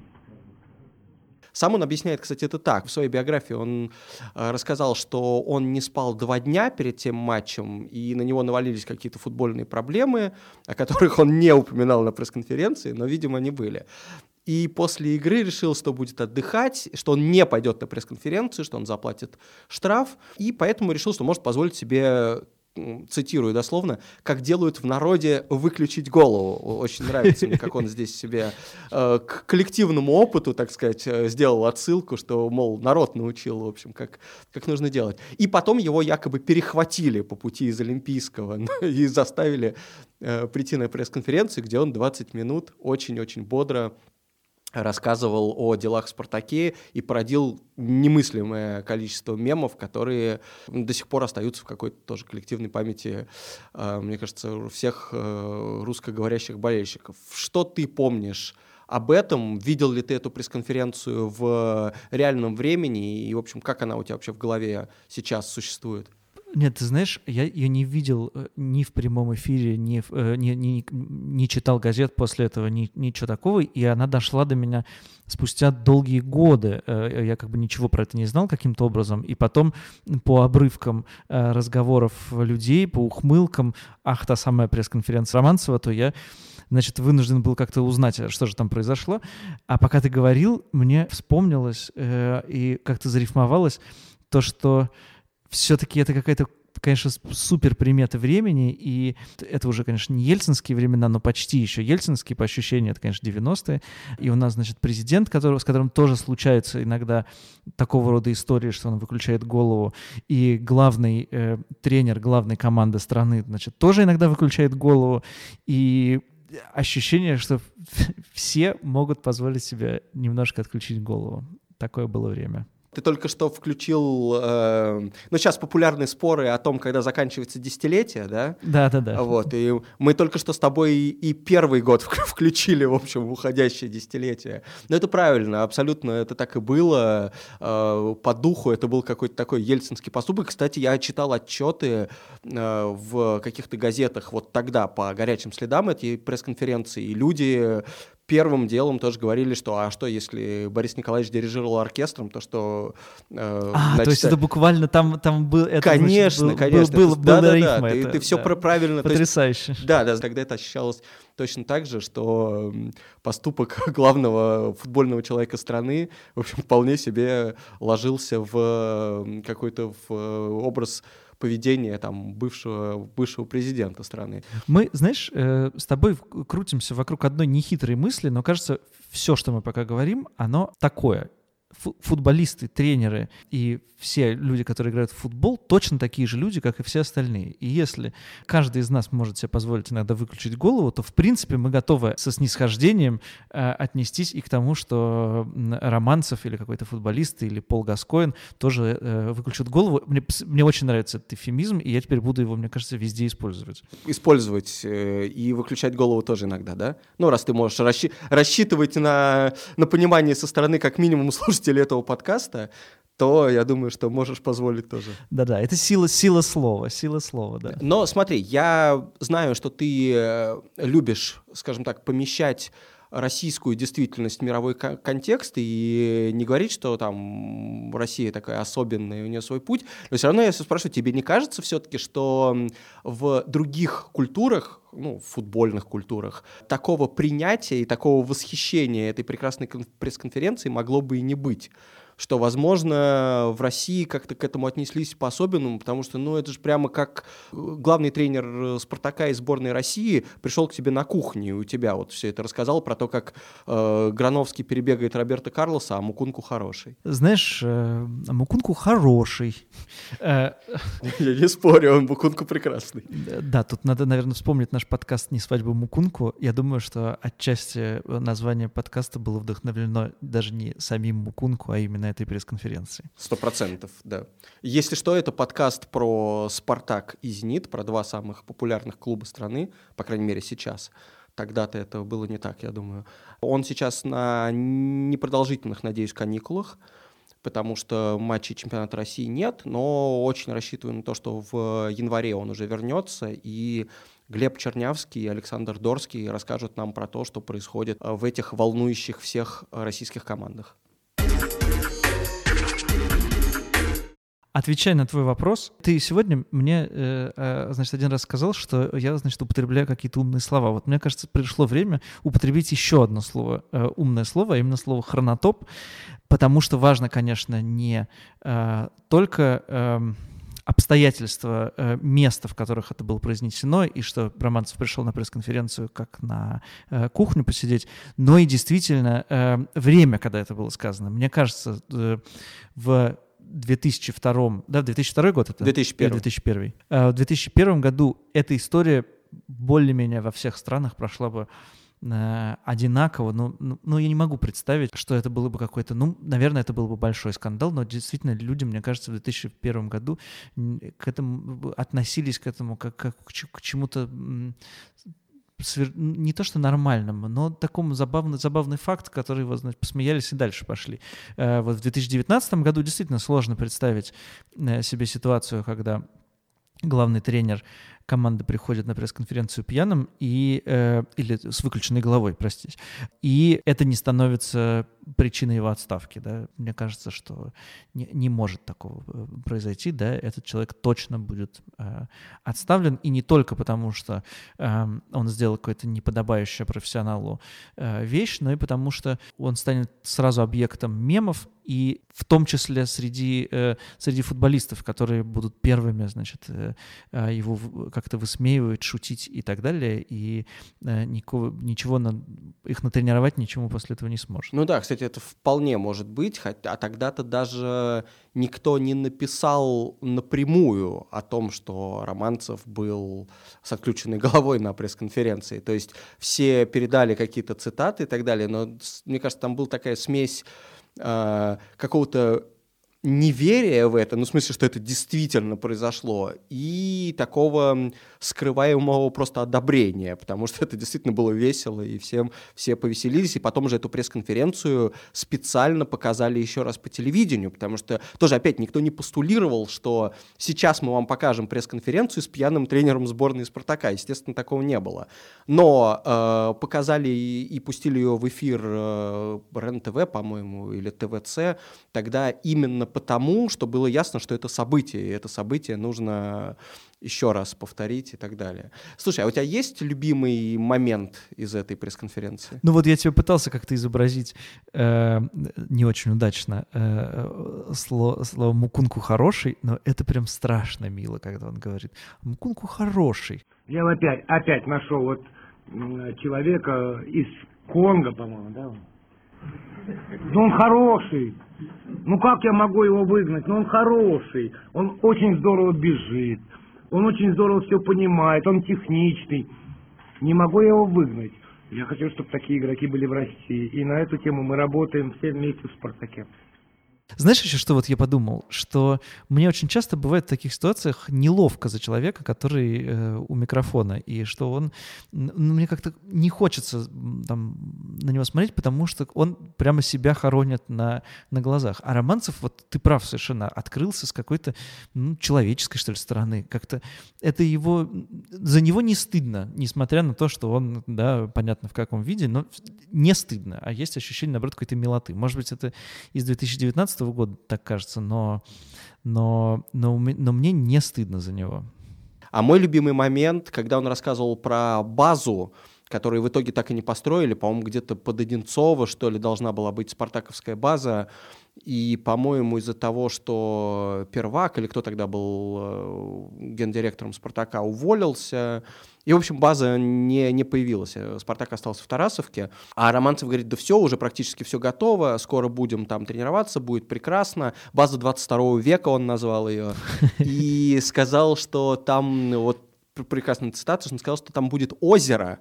Сам он объясняет, кстати, это так. В своей биографии он э, рассказал, что он не спал два дня перед тем матчем, и на него навалились какие-то футбольные проблемы, о которых он не упоминал на пресс-конференции, но, видимо, они были. И после игры решил, что будет отдыхать, что он не пойдет на пресс-конференцию, что он заплатит штраф, и поэтому решил, что может позволить себе цитирую дословно, как делают в народе выключить голову. Очень нравится мне, как он здесь себе э, к коллективному опыту, так сказать, э, сделал отсылку, что, мол, народ научил, в общем, как, как нужно делать. И потом его якобы перехватили по пути из Олимпийского и заставили э, прийти на пресс-конференцию, где он 20 минут очень-очень бодро рассказывал о делах в «Спартаке» и породил немыслимое количество мемов, которые до сих пор остаются в какой-то тоже коллективной памяти, а, мне кажется, у всех э, русскоговорящих болельщиков. Что ты помнишь об этом? Видел ли ты эту пресс-конференцию в реальном времени? И, в общем, как она у тебя вообще в голове сейчас существует? Нет, ты знаешь, я ее не видел э, ни в прямом эфире, ни, в, э, ни, ни, не читал газет после этого, ни, ничего такого, и она дошла до меня спустя долгие годы. Э, я как бы ничего про это не знал каким-то образом, и потом по обрывкам разговоров людей, по ухмылкам, ах, та самая пресс-конференция Романцева, то я значит, вынужден был как-то узнать, что же там произошло. А пока ты говорил, мне вспомнилось э, и как-то зарифмовалось то, что все-таки это какая-то конечно, супер приметы времени, и это уже, конечно, не ельцинские времена, но почти еще ельцинские, по ощущению, это, конечно, 90-е. И у нас, значит, президент, который, с которым тоже случаются иногда такого рода истории, что он выключает голову, и главный э, тренер главной команды страны, значит, тоже иногда выключает голову, и ощущение, что все могут позволить себе немножко отключить голову. Такое было время. Ты только что включил, э, ну сейчас популярные споры о том, когда заканчивается десятилетие, да? Да, да, да. Вот и мы только что с тобой и первый год включили, в общем, в уходящее десятилетие. Но это правильно, абсолютно это так и было. Э, по духу это был какой-то такой ельцинский поступок. Кстати, я читал отчеты э, в каких-то газетах вот тогда по горячим следам эти пресс-конференции, и люди первым делом тоже говорили, что а что, если Борис Николаевич дирижировал оркестром, то что... Э, а, значит, то есть это буквально там, там был... Это, конечно, значит, был, конечно. Был, был, да, да, да, да, ты, ты все да. правильно... Потрясающе. Есть, да, да, тогда это ощущалось точно так же, что поступок главного футбольного человека страны, в общем, вполне себе ложился в какой-то в образ поведение там бывшего, бывшего президента страны. Мы, знаешь, э, с тобой крутимся вокруг одной нехитрой мысли, но кажется, все, что мы пока говорим, оно такое футболисты, тренеры и все люди, которые играют в футбол, точно такие же люди, как и все остальные. И если каждый из нас может себе позволить иногда выключить голову, то, в принципе, мы готовы со снисхождением э, отнестись и к тому, что Романцев или какой-то футболист или Пол Гаскоин тоже э, выключат голову. Мне, мне очень нравится этот эфемизм, и я теперь буду его, мне кажется, везде использовать. Использовать э, и выключать голову тоже иногда, да? Ну, раз ты можешь расщи- рассчитывать на, на понимание со стороны как минимум слушателей этого подкаста, то я думаю, что можешь позволить тоже. Да-да, это сила, сила слова, сила слова, да. Но смотри, я знаю, что ты э, любишь, скажем так, помещать российскую действительность мировой контекст и не говорить, что там Россия такая особенная, у нее свой путь. Но все равно я спрашиваю, тебе не кажется все-таки, что в других культурах, ну, в футбольных культурах, такого принятия и такого восхищения этой прекрасной пресс-конференции могло бы и не быть? Что, возможно, в России как-то к этому отнеслись по-особенному, потому что, ну, это же прямо как э, главный тренер э, «Спартака» и сборной России пришел к тебе на кухню, и у тебя вот все это рассказал про то, как э, Грановский перебегает Роберта Карлоса, а Мукунку хороший. Знаешь, э, Мукунку хороший. Я не спорю, он Мукунку прекрасный. Да, тут надо, наверное, вспомнить наш подкаст «Не свадьба Мукунку». Я думаю, что отчасти название подкаста было вдохновлено даже не самим Мукунку, а именно этой пресс-конференции. Сто процентов, да. Если что, это подкаст про «Спартак» и «Зенит», про два самых популярных клуба страны, по крайней мере, сейчас. Тогда-то это было не так, я думаю. Он сейчас на непродолжительных, надеюсь, каникулах, потому что матчей чемпионата России нет, но очень рассчитываю на то, что в январе он уже вернется, и Глеб Чернявский и Александр Дорский расскажут нам про то, что происходит в этих волнующих всех российских командах. Отвечая на твой вопрос, ты сегодня мне, э, э, значит, один раз сказал, что я, значит, употребляю какие-то умные слова. Вот мне кажется, пришло время употребить еще одно слово, э, умное слово, а именно слово хронотоп, потому что важно, конечно, не только э, обстоятельства, места, в которых это было произнесено, и что Романцев пришел на пресс-конференцию как на кухню посидеть, но и действительно э, время, когда это было сказано. Мне кажется, в 2002, да, 2002 год это? 2001. 2001. В 2001 году эта история более-менее во всех странах прошла бы э, одинаково, но, ну, ну, я не могу представить, что это было бы какой-то, ну, наверное, это был бы большой скандал, но действительно люди, мне кажется, в 2001 году к этому относились к этому как, как к чему-то не то что нормальному, но такому забавный, забавный факт, который вот, значит, посмеялись и дальше пошли. Э, вот в 2019 году действительно сложно представить э, себе ситуацию, когда главный тренер команды приходят на пресс-конференцию пьяным и, э, или с выключенной головой, простите, и это не становится причиной его отставки, да, мне кажется, что не, не может такого э, произойти, да, этот человек точно будет э, отставлен, и не только потому, что э, он сделал какое-то неподобающее профессионалу э, вещь, но и потому, что он станет сразу объектом мемов, и в том числе среди, э, среди футболистов, которые будут первыми, значит, э его как-то высмеивать, шутить и так далее, и э, никого, ничего на, их натренировать ничему после этого не сможет. Ну да, кстати, это вполне может быть, а тогда-то даже никто не написал напрямую о том, что Романцев был с отключенной головой на пресс-конференции. То есть все передали какие-то цитаты и так далее, но мне кажется, там была такая смесь э, какого-то неверия в это, ну, в смысле, что это действительно произошло, и такого скрываемого просто одобрения, потому что это действительно было весело, и всем все повеселились, и потом же эту пресс-конференцию специально показали еще раз по телевидению, потому что тоже, опять, никто не постулировал, что сейчас мы вам покажем пресс-конференцию с пьяным тренером сборной «Спартака», естественно, такого не было. Но э, показали и, и пустили ее в эфир э, РЕН-ТВ, по-моему, или ТВЦ, тогда именно потому, что было ясно, что это событие, и это событие нужно еще раз повторить и так далее. Слушай, а у тебя есть любимый момент из этой пресс-конференции? Ну вот я тебе пытался как-то изобразить э, не очень удачно э, слово, слово «мукунку хороший», но это прям страшно мило, когда он говорит «мукунку хороший». Я опять, опять нашел вот человека из Конго, по-моему, да? Ну он хороший. Ну как я могу его выгнать? Ну он хороший. Он очень здорово бежит. Он очень здорово все понимает. Он техничный. Не могу я его выгнать. Я хочу, чтобы такие игроки были в России. И на эту тему мы работаем все вместе в «Спартаке». Знаешь еще, что вот я подумал? Что мне очень часто бывает в таких ситуациях неловко за человека, который э, у микрофона, и что он... Ну, мне как-то не хочется там, на него смотреть, потому что он прямо себя хоронит на, на глазах. А Романцев, вот ты прав совершенно, открылся с какой-то ну, человеческой, что ли, стороны. Как-то это его... За него не стыдно, несмотря на то, что он, да, понятно, в каком виде, но не стыдно, а есть ощущение, наоборот, какой-то милоты. Может быть, это из 2019 года так кажется, но, но, но, но мне не стыдно за него. А мой любимый момент, когда он рассказывал про базу, которую в итоге так и не построили, по-моему, где-то под Одинцово, что ли, должна была быть спартаковская база, и, по-моему, из-за того, что Первак, или кто тогда был э, гендиректором «Спартака», уволился, и, в общем, база не, не появилась. «Спартак» остался в Тарасовке, а Романцев говорит, да все, уже практически все готово, скоро будем там тренироваться, будет прекрасно. База 22 века он назвал ее, и сказал, что там, вот прекрасная цитата, он сказал, что там будет озеро,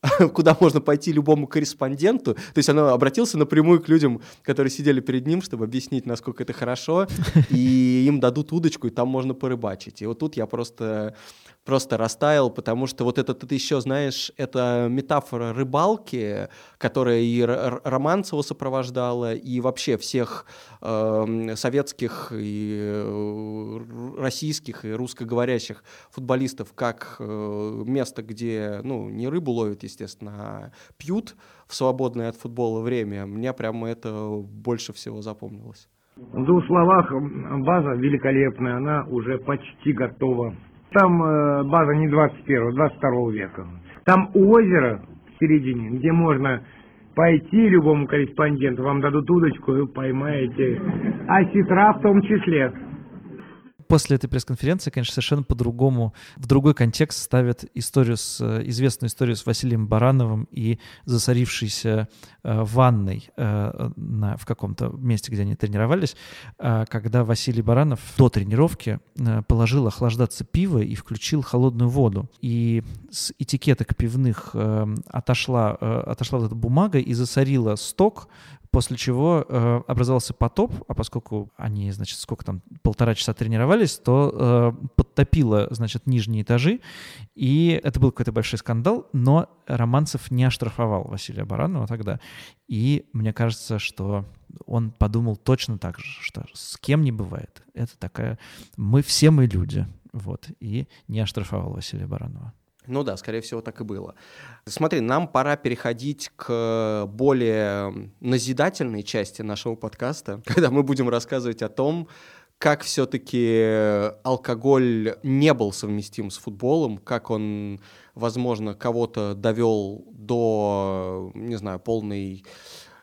куда можно пойти любому корреспонденту. То есть он обратился напрямую к людям, которые сидели перед ним, чтобы объяснить, насколько это хорошо, и им дадут удочку, и там можно порыбачить. И вот тут я просто просто растаял, потому что вот это ты еще знаешь, это метафора рыбалки, которая и Романцева сопровождала, и вообще всех э, советских и э, российских и русскоговорящих футболистов как э, место, где ну не рыбу ловят, естественно, а пьют в свободное от футбола время. Мне прямо это больше всего запомнилось. В двух словах, база великолепная, она уже почти готова. Там э, база не 21 22 века. Там озеро в середине, где можно пойти любому корреспонденту, вам дадут удочку, вы поймаете. А сестра в том числе после этой пресс-конференции, конечно, совершенно по-другому, в другой контекст ставят историю с, э, известную историю с Василием Барановым и засорившейся э, ванной э, на, в каком-то месте, где они тренировались, э, когда Василий Баранов до тренировки положил охлаждаться пиво и включил холодную воду. И с этикеток пивных отошла, отошла вот эта бумага и засорила сток, После чего э, образовался потоп, а поскольку они, значит, сколько там, полтора часа тренировались, то э, подтопило, значит, нижние этажи, и это был какой-то большой скандал, но Романцев не оштрафовал Василия Баранова тогда. И мне кажется, что он подумал точно так же, что с кем не бывает. Это такая... Мы все мы люди. вот, и не оштрафовал Василия Баранова. Ну да, скорее всего, так и было. Смотри, нам пора переходить к более назидательной части нашего подкаста, когда мы будем рассказывать о том, как все-таки алкоголь не был совместим с футболом, как он, возможно, кого-то довел до, не знаю, полной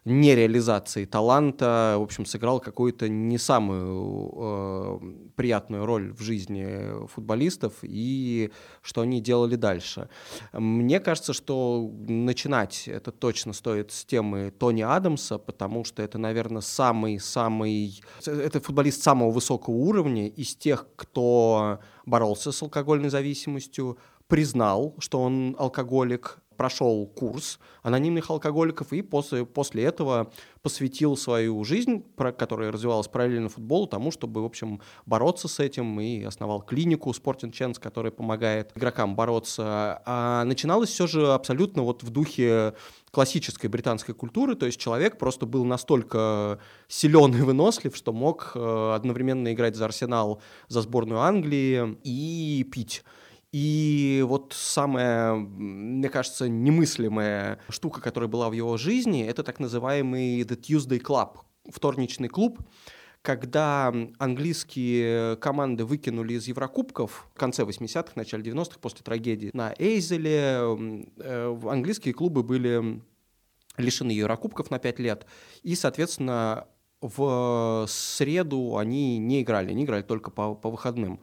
нереализации таланта, в общем, сыграл какую-то не самую э, приятную роль в жизни футболистов и что они делали дальше. Мне кажется, что начинать это точно стоит с темы Тони Адамса, потому что это, наверное, самый-самый... Это футболист самого высокого уровня из тех, кто боролся с алкогольной зависимостью, признал, что он алкоголик, прошел курс анонимных алкоголиков и после, после этого посвятил свою жизнь, про, которая развивалась параллельно футболу, тому, чтобы, в общем, бороться с этим, и основал клинику Sporting Chance, которая помогает игрокам бороться. А начиналось все же абсолютно вот в духе классической британской культуры, то есть человек просто был настолько силен и вынослив, что мог э, одновременно играть за Арсенал, за сборную Англии и пить. И вот самая, мне кажется, немыслимая штука, которая была в его жизни, это так называемый The Tuesday Club, вторничный клуб, когда английские команды выкинули из Еврокубков в конце 80-х, начале 90-х, после трагедии на Эйзеле, э, английские клубы были лишены Еврокубков на 5 лет, и, соответственно, в среду они не играли, они играли только по, по выходным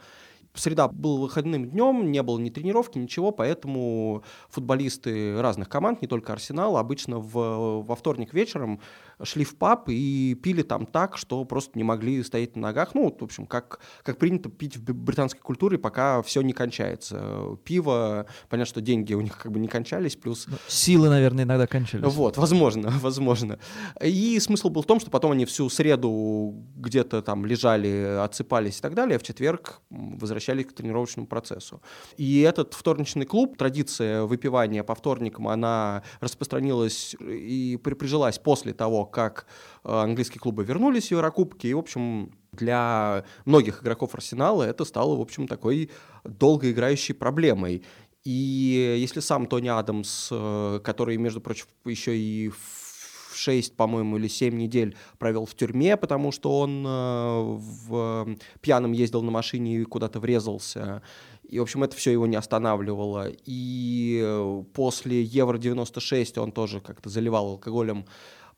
среда был выходным днем, не было ни тренировки, ничего, поэтому футболисты разных команд, не только Арсенал, обычно в, во вторник вечером шли в паб и пили там так, что просто не могли стоять на ногах. Ну, в общем, как, как принято пить в британской культуре, пока все не кончается. Пиво, понятно, что деньги у них как бы не кончались, плюс... Ну, силы, наверное, иногда кончались. Вот, возможно, возможно. И смысл был в том, что потом они всю среду где-то там лежали, отсыпались и так далее, а в четверг возвращались к тренировочному процессу. И этот вторничный клуб, традиция выпивания по вторникам, она распространилась и прижилась после того, как э, английские клубы вернулись в Еврокубки, и, в общем, для многих игроков Арсенала это стало, в общем, такой долгоиграющей проблемой. И если сам Тони Адамс, э, который, между прочим, еще и в 6, по-моему, или 7 недель провел в тюрьме, потому что он э, в пьяном ездил на машине и куда-то врезался. И, в общем, это все его не останавливало. И после Евро-96 он тоже как-то заливал алкоголем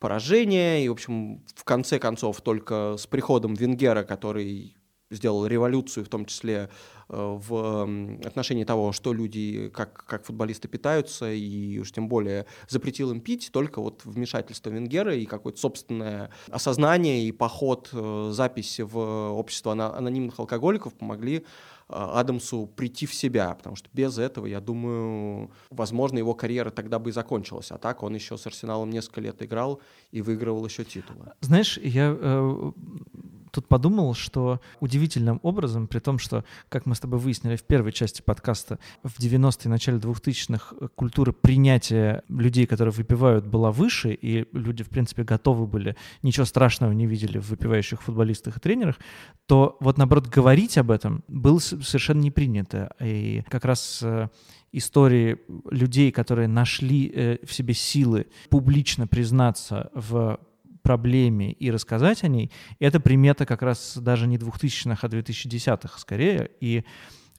поражение. И, в общем, в конце концов, только с приходом Венгера, который сделал революцию, в том числе э, в отношении того, что люди, как, как футболисты питаются, и уж тем более запретил им пить, только вот вмешательство Венгера и какое-то собственное осознание и поход, э, записи в общество анонимных алкоголиков помогли Адамсу прийти в себя, потому что без этого, я думаю, возможно, его карьера тогда бы и закончилась. А так он еще с Арсеналом несколько лет играл и выигрывал еще титулы. Знаешь, я э, тут подумал, что удивительным образом, при том, что, как мы с тобой выяснили в первой части подкаста, в 90-е, начале 2000-х э, культура принятия людей, которые выпивают, была выше, и люди, в принципе, готовы были, ничего страшного не видели в выпивающих футболистах и тренерах, то вот, наоборот, говорить об этом было совершенно не принято. И как раз э, истории людей, которые нашли э, в себе силы публично признаться в проблеме и рассказать о ней, это примета как раз даже не 2000-х, а 2010-х скорее. И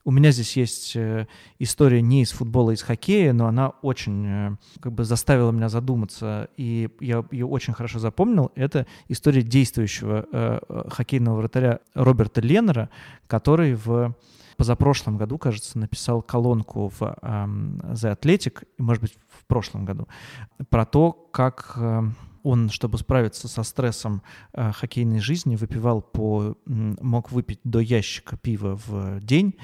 у меня здесь есть э, история не из футбола, а из хоккея, но она очень э, как бы заставила меня задуматься, и я ее очень хорошо запомнил. Это история действующего э, хоккейного вратаря Роберта Леннера, который в позапрошлом году, кажется, написал колонку в э, The Athletic, может быть, в прошлом году, про то, как он, чтобы справиться со стрессом э, хоккейной жизни, выпивал по, мог выпить до ящика пива в день,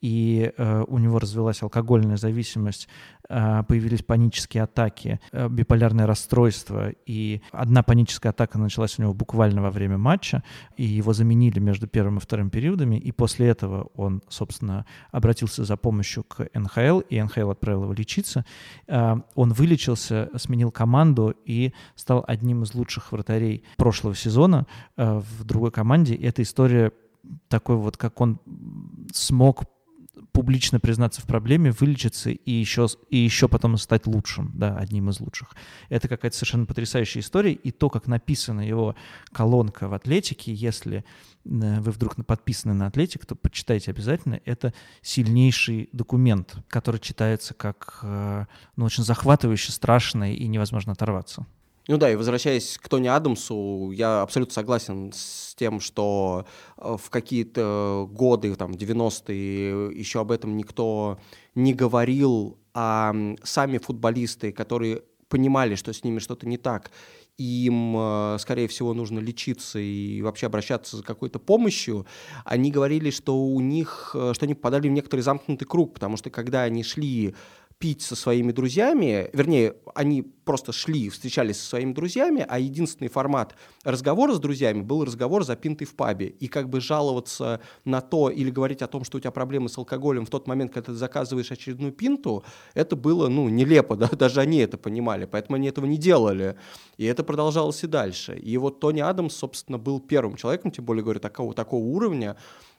и э, у него развилась алкогольная зависимость появились панические атаки, э, биполярное расстройство, и одна паническая атака началась у него буквально во время матча, и его заменили между первым и вторым периодами, и после этого он, собственно, обратился за помощью к НХЛ, и НХЛ отправил его лечиться. Э, он вылечился, сменил команду и стал одним из лучших вратарей прошлого сезона в другой команде. И эта история такой вот, как он смог публично признаться в проблеме, вылечиться и еще, и еще потом стать лучшим, да, одним из лучших. Это какая-то совершенно потрясающая история, и то, как написана его колонка в «Атлетике», если э, вы вдруг подписаны на «Атлетик», то почитайте обязательно. Это сильнейший документ, который читается как э, ну, очень захватывающе, страшно и невозможно оторваться. Ну да, и возвращаясь к Тони Адамсу, я абсолютно согласен с тем, что э, в какие-то годы, там, 90-е, еще об этом никто не говорил, а сами футболисты, которые понимали, что с ними что-то не так, им, э, скорее всего, нужно лечиться и вообще обращаться за какой-то помощью, они говорили, что у них, э, что они попадали в некоторый замкнутый круг, потому что когда они шли пить со своими друзьями, вернее, они просто шли, встречались со своими друзьями, а единственный формат разговора с друзьями был разговор за пинтой в пабе. И как бы жаловаться на то или говорить о том, что у тебя проблемы с алкоголем в тот момент, когда ты заказываешь очередную пинту, это было, ну, нелепо, да? даже они это понимали, поэтому они этого не делали. И это продолжалось и дальше. И вот Тони Адамс, собственно, был первым человеком, тем более, говорю, такого, такого уровня,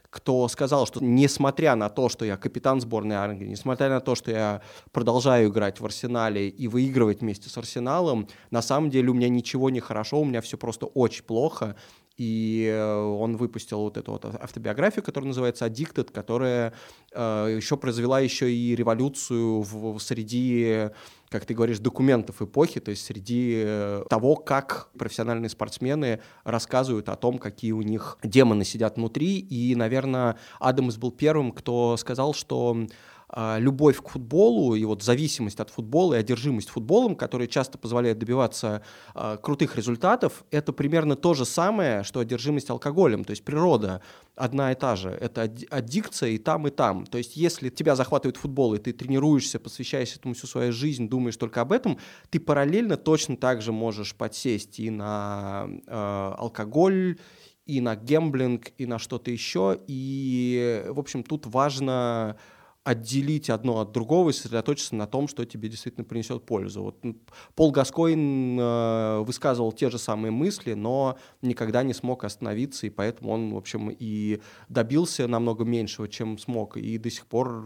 кто сказал, что несмотря на то, что я капитан сборной Англии, несмотря на то, что я продолжаю играть в Арсенале и выигрывать вместе с Арсеналом, на самом деле у меня ничего не хорошо, у меня все просто очень плохо, и э, он выпустил вот эту вот автобиографию, которая называется «Addicted», которая э, еще произвела еще и революцию в, в среди как ты говоришь, документов эпохи, то есть среди э, того, как профессиональные спортсмены рассказывают о том, какие у них демоны сидят внутри. И, наверное, Адамс был первым, кто сказал, что любовь к футболу и вот зависимость от футбола и одержимость футболом, которая часто позволяет добиваться э, крутых результатов, это примерно то же самое, что одержимость алкоголем. То есть природа одна и та же. Это аддикция и там, и там. То есть если тебя захватывает футбол, и ты тренируешься, посвящаешь этому всю свою жизнь, думаешь только об этом, ты параллельно точно так же можешь подсесть и на э, алкоголь, и на гемблинг, и на что-то еще. И, в общем, тут важно отделить одно от другого и сосредоточиться на том, что тебе действительно принесет пользу. Вот Пол Гаскоин э, высказывал те же самые мысли, но никогда не смог остановиться, и поэтому он, в общем, и добился намного меньшего, чем смог, и до сих пор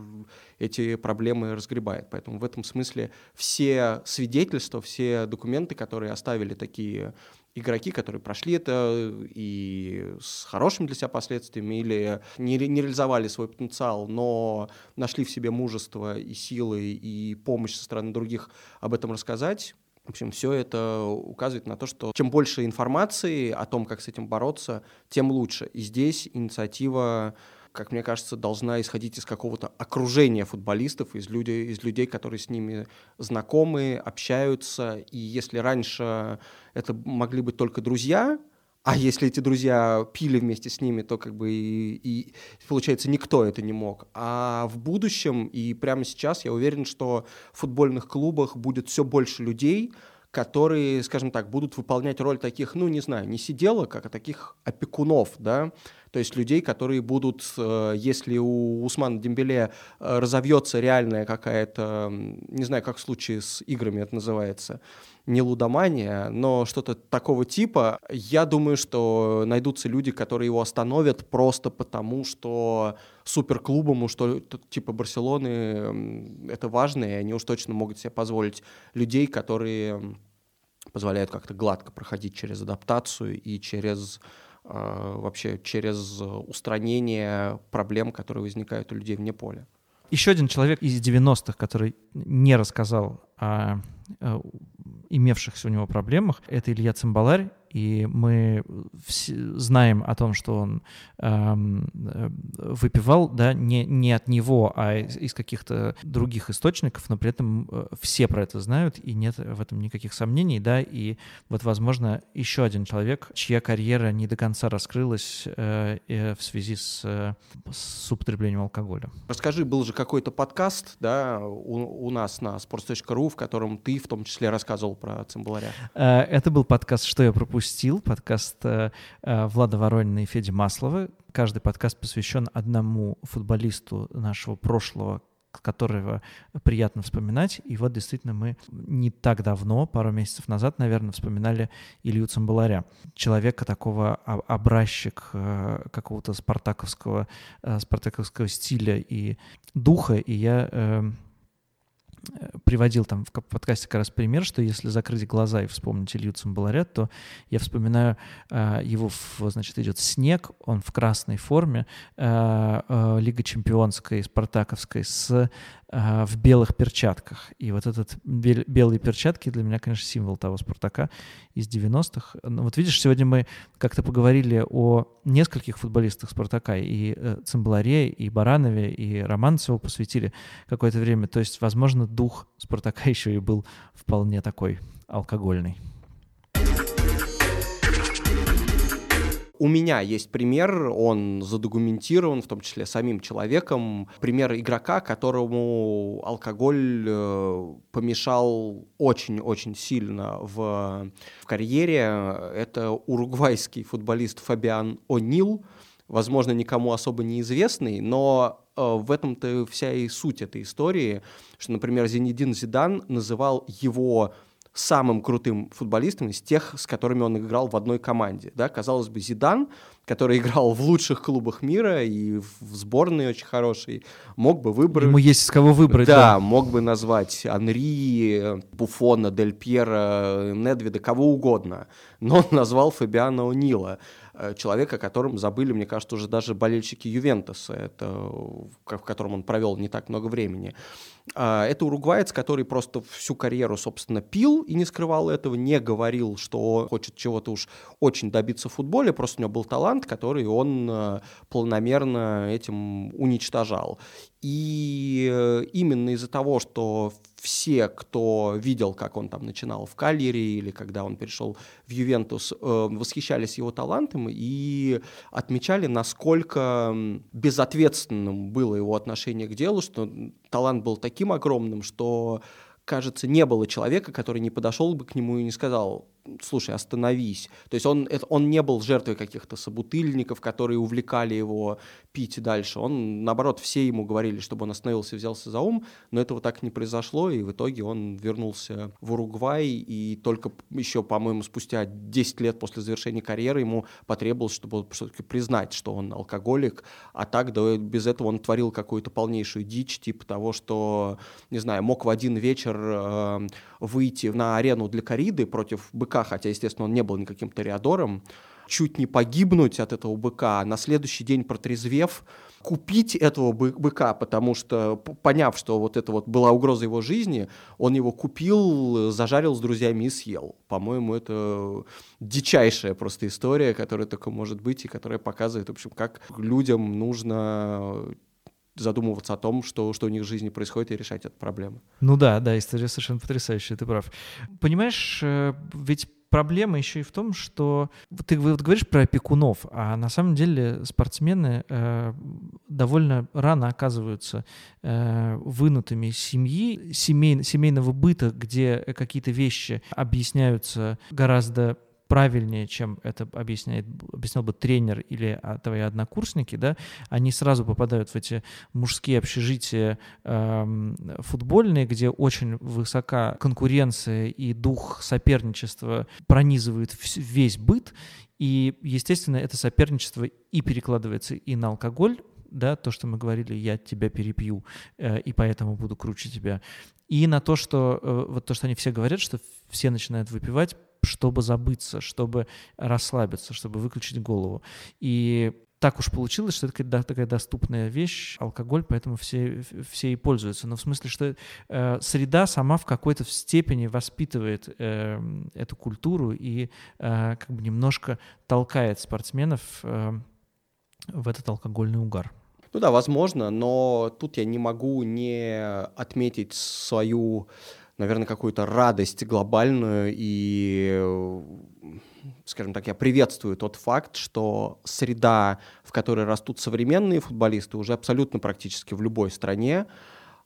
эти проблемы разгребает. Поэтому в этом смысле все свидетельства, все документы, которые оставили такие игроки, которые прошли это и с хорошими для себя последствиями, или не, не реализовали свой потенциал, но нашли в себе мужество и силы и помощь со стороны других об этом рассказать. В общем, все это указывает на то, что чем больше информации о том, как с этим бороться, тем лучше. И здесь инициатива как мне кажется, должна исходить из какого-то окружения футболистов, из людей, из людей, которые с ними знакомы, общаются. И если раньше это могли быть только друзья, а если эти друзья пили вместе с ними, то как бы и, и получается никто это не мог. А в будущем и прямо сейчас я уверен, что в футбольных клубах будет все больше людей, которые, скажем так, будут выполнять роль таких, ну, не знаю, не сиделок, а таких опекунов, да, то есть людей, которые будут, э, если у Усмана Дембеле э, разовьется реальная какая-то, не знаю, как в случае с играми это называется, не лудомания, но что-то такого типа, я думаю, что найдутся люди, которые его остановят просто потому, что суперклубам, что типа Барселоны это важно, и они уж точно могут себе позволить людей, которые позволяют как-то гладко проходить через адаптацию и через Э, вообще через устранение проблем, которые возникают у людей вне поля. Еще один человек из 90-х, который не рассказал о, о имевшихся у него проблемах, это Илья Цимбаларь, и мы знаем о том, что он э, выпивал, да, не, не от него, а из, из каких-то других источников, но при этом э, все про это знают, и нет в этом никаких сомнений, да, и вот, возможно, еще один человек, чья карьера не до конца раскрылась э, э, в связи с, э, с употреблением алкоголя. Расскажи, был же какой-то подкаст, да, у, у нас на sports.ru, в котором ты в том числе рассказывал про Цимбаларя. Э, это был подкаст «Что я пропустил?» «Пропустил», подкаст э, э, Влада Воронина и Феди Маслова. Каждый подкаст посвящен одному футболисту нашего прошлого которого приятно вспоминать. И вот действительно мы не так давно, пару месяцев назад, наверное, вспоминали Илью Цимбаларя. Человека такого образчик э, какого-то спартаковского, спартаковского стиля и духа. И я эм, приводил там в подкасте как раз пример, что если закрыть глаза и вспомнить Илью Цимбаларя, то я вспоминаю э, его, значит, идет снег, он в красной форме, э, э, Лига Чемпионской, Спартаковской, с в белых перчатках. И вот этот бел, белые перчатки для меня, конечно, символ того Спартака из 90-х. Ну, вот видишь, сегодня мы как-то поговорили о нескольких футболистах Спартака, и э, Цимбаларе, и Баранове, и Романцеву посвятили какое-то время. То есть, возможно, дух Спартака еще и был вполне такой алкогольный. У меня есть пример, он задокументирован, в том числе самим человеком, пример игрока, которому алкоголь э, помешал очень-очень сильно в, в карьере. Это уругвайский футболист Фабиан О'Нил, возможно, никому особо неизвестный, но э, в этом-то вся и суть этой истории, что, например, Зенедин Зидан называл его самым крутым футболистом из тех, с которыми он играл в одной команде. Да? Казалось бы, Зидан, который играл в лучших клубах мира и в сборной очень хороший, мог бы выбрать... Ему есть с кого выбрать. Да, да. мог бы назвать Анри, Буфона, Дель Пьера, Недвида, кого угодно. Но он назвал Фабиана О'Нила э, человека, о котором забыли, мне кажется, уже даже болельщики Ювентуса, это, в котором он провел не так много времени. А, это уругваец, который просто всю карьеру, собственно, пил и не скрывал этого, не говорил, что хочет чего-то уж очень добиться в футболе, просто у него был талант, который он э, планомерно этим уничтожал. И э, именно из-за того, что все, кто видел, как он там начинал в Калере или когда он перешел в Ювентус, э, восхищались его талантом и отмечали, насколько безответственным было его отношение к делу, что талант был таким огромным, что кажется, не было человека, который не подошел бы к нему и не сказал, слушай, остановись. То есть он, это, он не был жертвой каких-то собутыльников, которые увлекали его пить дальше. Он, наоборот, все ему говорили, чтобы он остановился и взялся за ум, но этого так не произошло, и в итоге он вернулся в Уругвай, и только еще, по-моему, спустя 10 лет после завершения карьеры ему потребовалось, чтобы все-таки признать, что он алкоголик, а так да, без этого он творил какую-то полнейшую дичь, типа того, что, не знаю, мог в один вечер э, выйти на арену для кориды против быка, хотя, естественно, он не был никаким ториадором, чуть не погибнуть от этого быка, а на следующий день протрезвев, купить этого бы быка, потому что, поняв, что вот это вот была угроза его жизни, он его купил, зажарил с друзьями и съел. По-моему, это дичайшая просто история, которая только может быть и которая показывает, в общем, как людям нужно задумываться о том, что, что у них в жизни происходит, и решать эту проблему. Ну да, да, история совершенно потрясающая, ты прав. Понимаешь, э, ведь проблема еще и в том, что ты вот говоришь про опекунов, а на самом деле спортсмены э, довольно рано оказываются э, вынутыми из семьи, семей, семейного быта, где какие-то вещи объясняются гораздо правильнее, чем это объясняет, объяснял бы тренер или а, твои однокурсники, да, они сразу попадают в эти мужские общежития э, футбольные, где очень высока конкуренция и дух соперничества пронизывает весь быт, и, естественно, это соперничество и перекладывается и на алкоголь, да, то, что мы говорили, я тебя перепью, э, и поэтому буду круче тебя, и на то, что э, вот то, что они все говорят, что все начинают выпивать чтобы забыться, чтобы расслабиться, чтобы выключить голову. И так уж получилось, что это такая доступная вещь, алкоголь, поэтому все, все и пользуются. Но в смысле, что э, среда сама в какой-то степени воспитывает э, эту культуру и э, как бы немножко толкает спортсменов э, в этот алкогольный угар. Ну да, возможно, но тут я не могу не отметить свою наверное, какую-то радость глобальную. И скажем так, я приветствую тот факт, что среда, в которой растут современные футболисты, уже абсолютно практически в любой стране,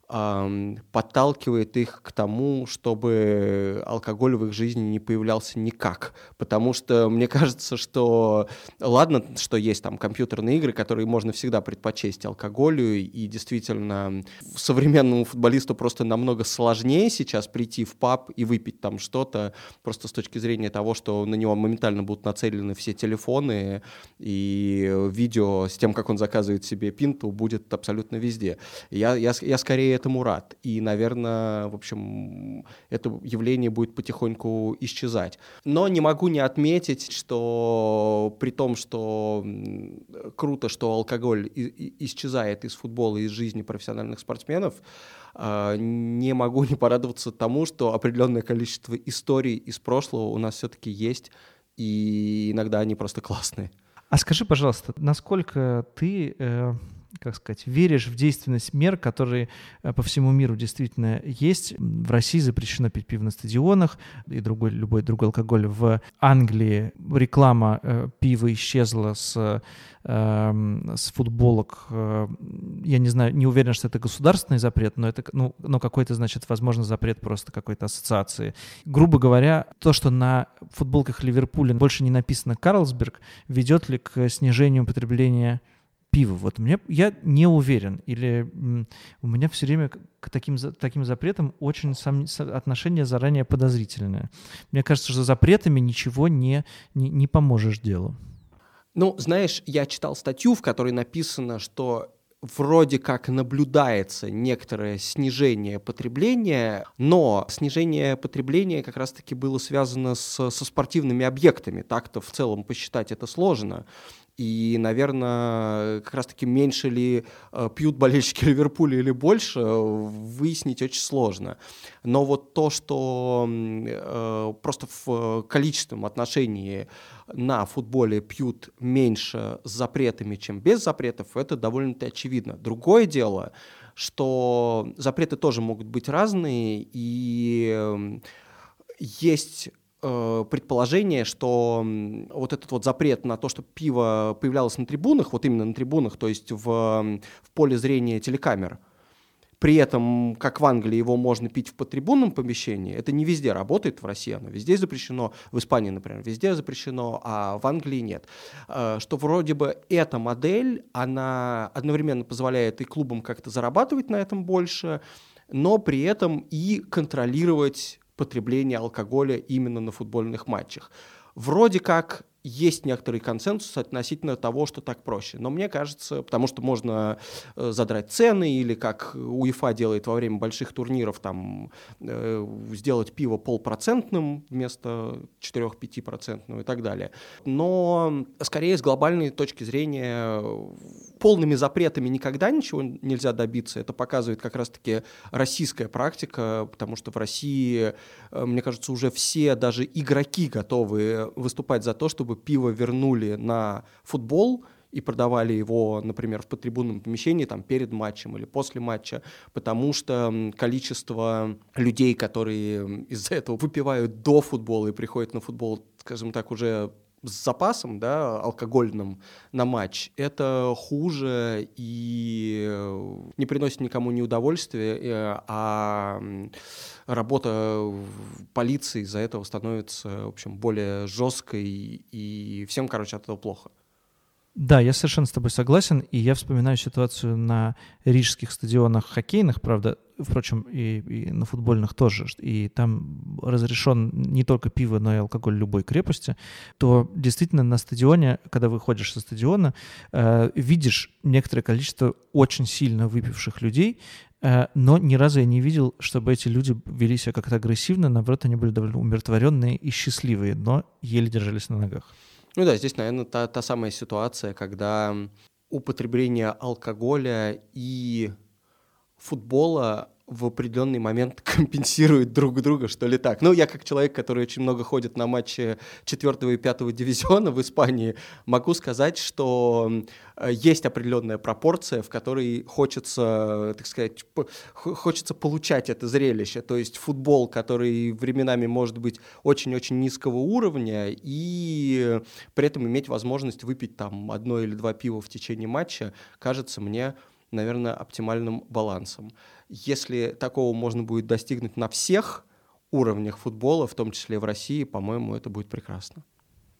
подталкивает их к тому, чтобы алкоголь в их жизни не появлялся никак. Потому что мне кажется, что ладно, что есть там компьютерные игры, которые можно всегда предпочесть алкоголю, и действительно современному футболисту просто намного сложнее сейчас прийти в паб и выпить там что-то, просто с точки зрения того, что на него моментально будут нацелены все телефоны, и видео с тем, как он заказывает себе пинту, будет абсолютно везде. Я, я, я скорее этому рад. И, наверное, в общем, это явление будет потихоньку исчезать. Но не могу не отметить, что при том, что круто, что алкоголь исчезает из футбола, из жизни профессиональных спортсменов, а, не могу не порадоваться тому, что определенное количество историй из прошлого у нас все-таки есть, и иногда они просто классные. А скажи, пожалуйста, насколько ты э, как сказать, веришь в действенность мер, которые э, по всему миру действительно есть. В России запрещено пить пиво на стадионах и другой, любой другой алкоголь. В Англии реклама э, пива исчезла с, э, с футболок. Э, я не знаю, не уверен, что это государственный запрет, но это ну, но какой-то, значит, возможно, запрет просто какой-то ассоциации. Грубо говоря, то, что на футболках Ливерпуля больше не написано «Карлсберг», ведет ли к снижению потребления пиво. Вот мне я не уверен. Или у меня все время к таким, таким запретам очень сам, отношение заранее подозрительное. Мне кажется, что запретами ничего не, не, не поможешь делу. Ну, знаешь, я читал статью, в которой написано, что вроде как наблюдается некоторое снижение потребления, но снижение потребления как раз-таки было связано с, со спортивными объектами. Так-то в целом посчитать это сложно. И, наверное, как раз-таки меньше ли э, пьют болельщики Ливерпуля или больше, выяснить очень сложно. Но вот то, что э, просто в количественном отношении на футболе пьют меньше с запретами, чем без запретов, это довольно-таки очевидно. Другое дело, что запреты тоже могут быть разные, и есть предположение, что вот этот вот запрет на то, что пиво появлялось на трибунах, вот именно на трибунах, то есть в, в поле зрения телекамер, при этом, как в Англии, его можно пить в подтрибунном помещении, это не везде работает в России, оно везде запрещено, в Испании, например, везде запрещено, а в Англии нет. Э, что вроде бы эта модель, она одновременно позволяет и клубам как-то зарабатывать на этом больше, но при этом и контролировать потребления алкоголя именно на футбольных матчах. Вроде как есть некоторый консенсус относительно того, что так проще. Но мне кажется, потому что можно э, задрать цены или как УЕФА делает во время больших турниров, там э, сделать пиво полпроцентным вместо 4-5 процентного и так далее. Но скорее с глобальной точки зрения полными запретами никогда ничего нельзя добиться. Это показывает как раз-таки российская практика, потому что в России, э, мне кажется, уже все, даже игроки готовы выступать за то, чтобы пиво вернули на футбол, и продавали его, например, в потрибунном помещении там, перед матчем или после матча, потому что количество людей, которые из-за этого выпивают до футбола и приходят на футбол, скажем так, уже с запасом, да, алкогольным на матч, это хуже и э, не приносит никому ни удовольствия, э, а работа полиции из-за этого становится, в общем, более жесткой, и всем, короче, от этого плохо. Да, я совершенно с тобой согласен, и я вспоминаю ситуацию на рижских стадионах хоккейных, правда, впрочем, и, и на футбольных тоже, и там разрешен не только пиво, но и алкоголь любой крепости, то действительно на стадионе, когда выходишь со стадиона, э, видишь некоторое количество очень сильно выпивших людей, э, но ни разу я не видел, чтобы эти люди вели себя как-то агрессивно, наоборот, они были довольно умиротворенные и счастливые, но еле держались на ногах. Ну да, здесь, наверное, та, та самая ситуация, когда употребление алкоголя и футбола в определенный момент компенсируют друг друга, что ли так. Ну, я как человек, который очень много ходит на матчи 4 и 5 дивизиона в Испании, могу сказать, что есть определенная пропорция, в которой хочется, так сказать, хочется получать это зрелище. То есть футбол, который временами может быть очень-очень низкого уровня, и при этом иметь возможность выпить там одно или два пива в течение матча, кажется мне наверное, оптимальным балансом. Если такого можно будет достигнуть на всех уровнях футбола, в том числе в России, по-моему, это будет прекрасно.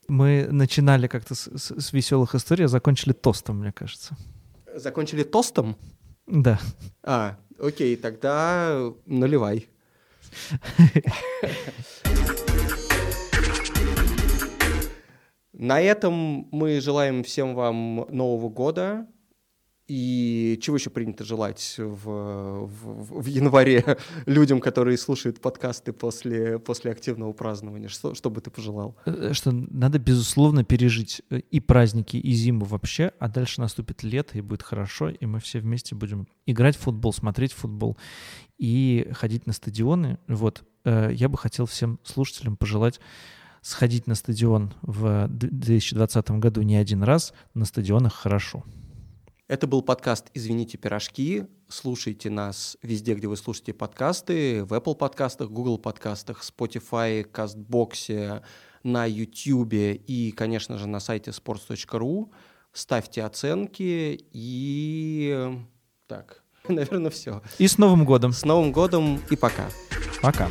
Мы начинали как-то с, с, с веселых историй, а закончили тостом, мне кажется. Закончили тостом? Да. А, окей, тогда наливай. На этом мы желаем всем вам Нового года. И чего еще принято желать в, в, в январе людям, которые слушают подкасты после, после активного празднования? Что, что бы ты пожелал? Э, что надо, безусловно, пережить э, и праздники, и зиму вообще, а дальше наступит лето, и будет хорошо, и мы все вместе будем играть в футбол, смотреть футбол и ходить на стадионы. Вот. Э, я бы хотел всем слушателям пожелать сходить на стадион в 2020 году не один раз, на стадионах хорошо. Это был подкаст «Извините, пирожки». Слушайте нас везде, где вы слушаете подкасты, в Apple подкастах, Google подкастах, Spotify, Кастбоксе, на YouTube и, конечно же, на сайте sports.ru. Ставьте оценки и... Так, наверное, все. И с Новым годом. С Новым годом и пока. Пока.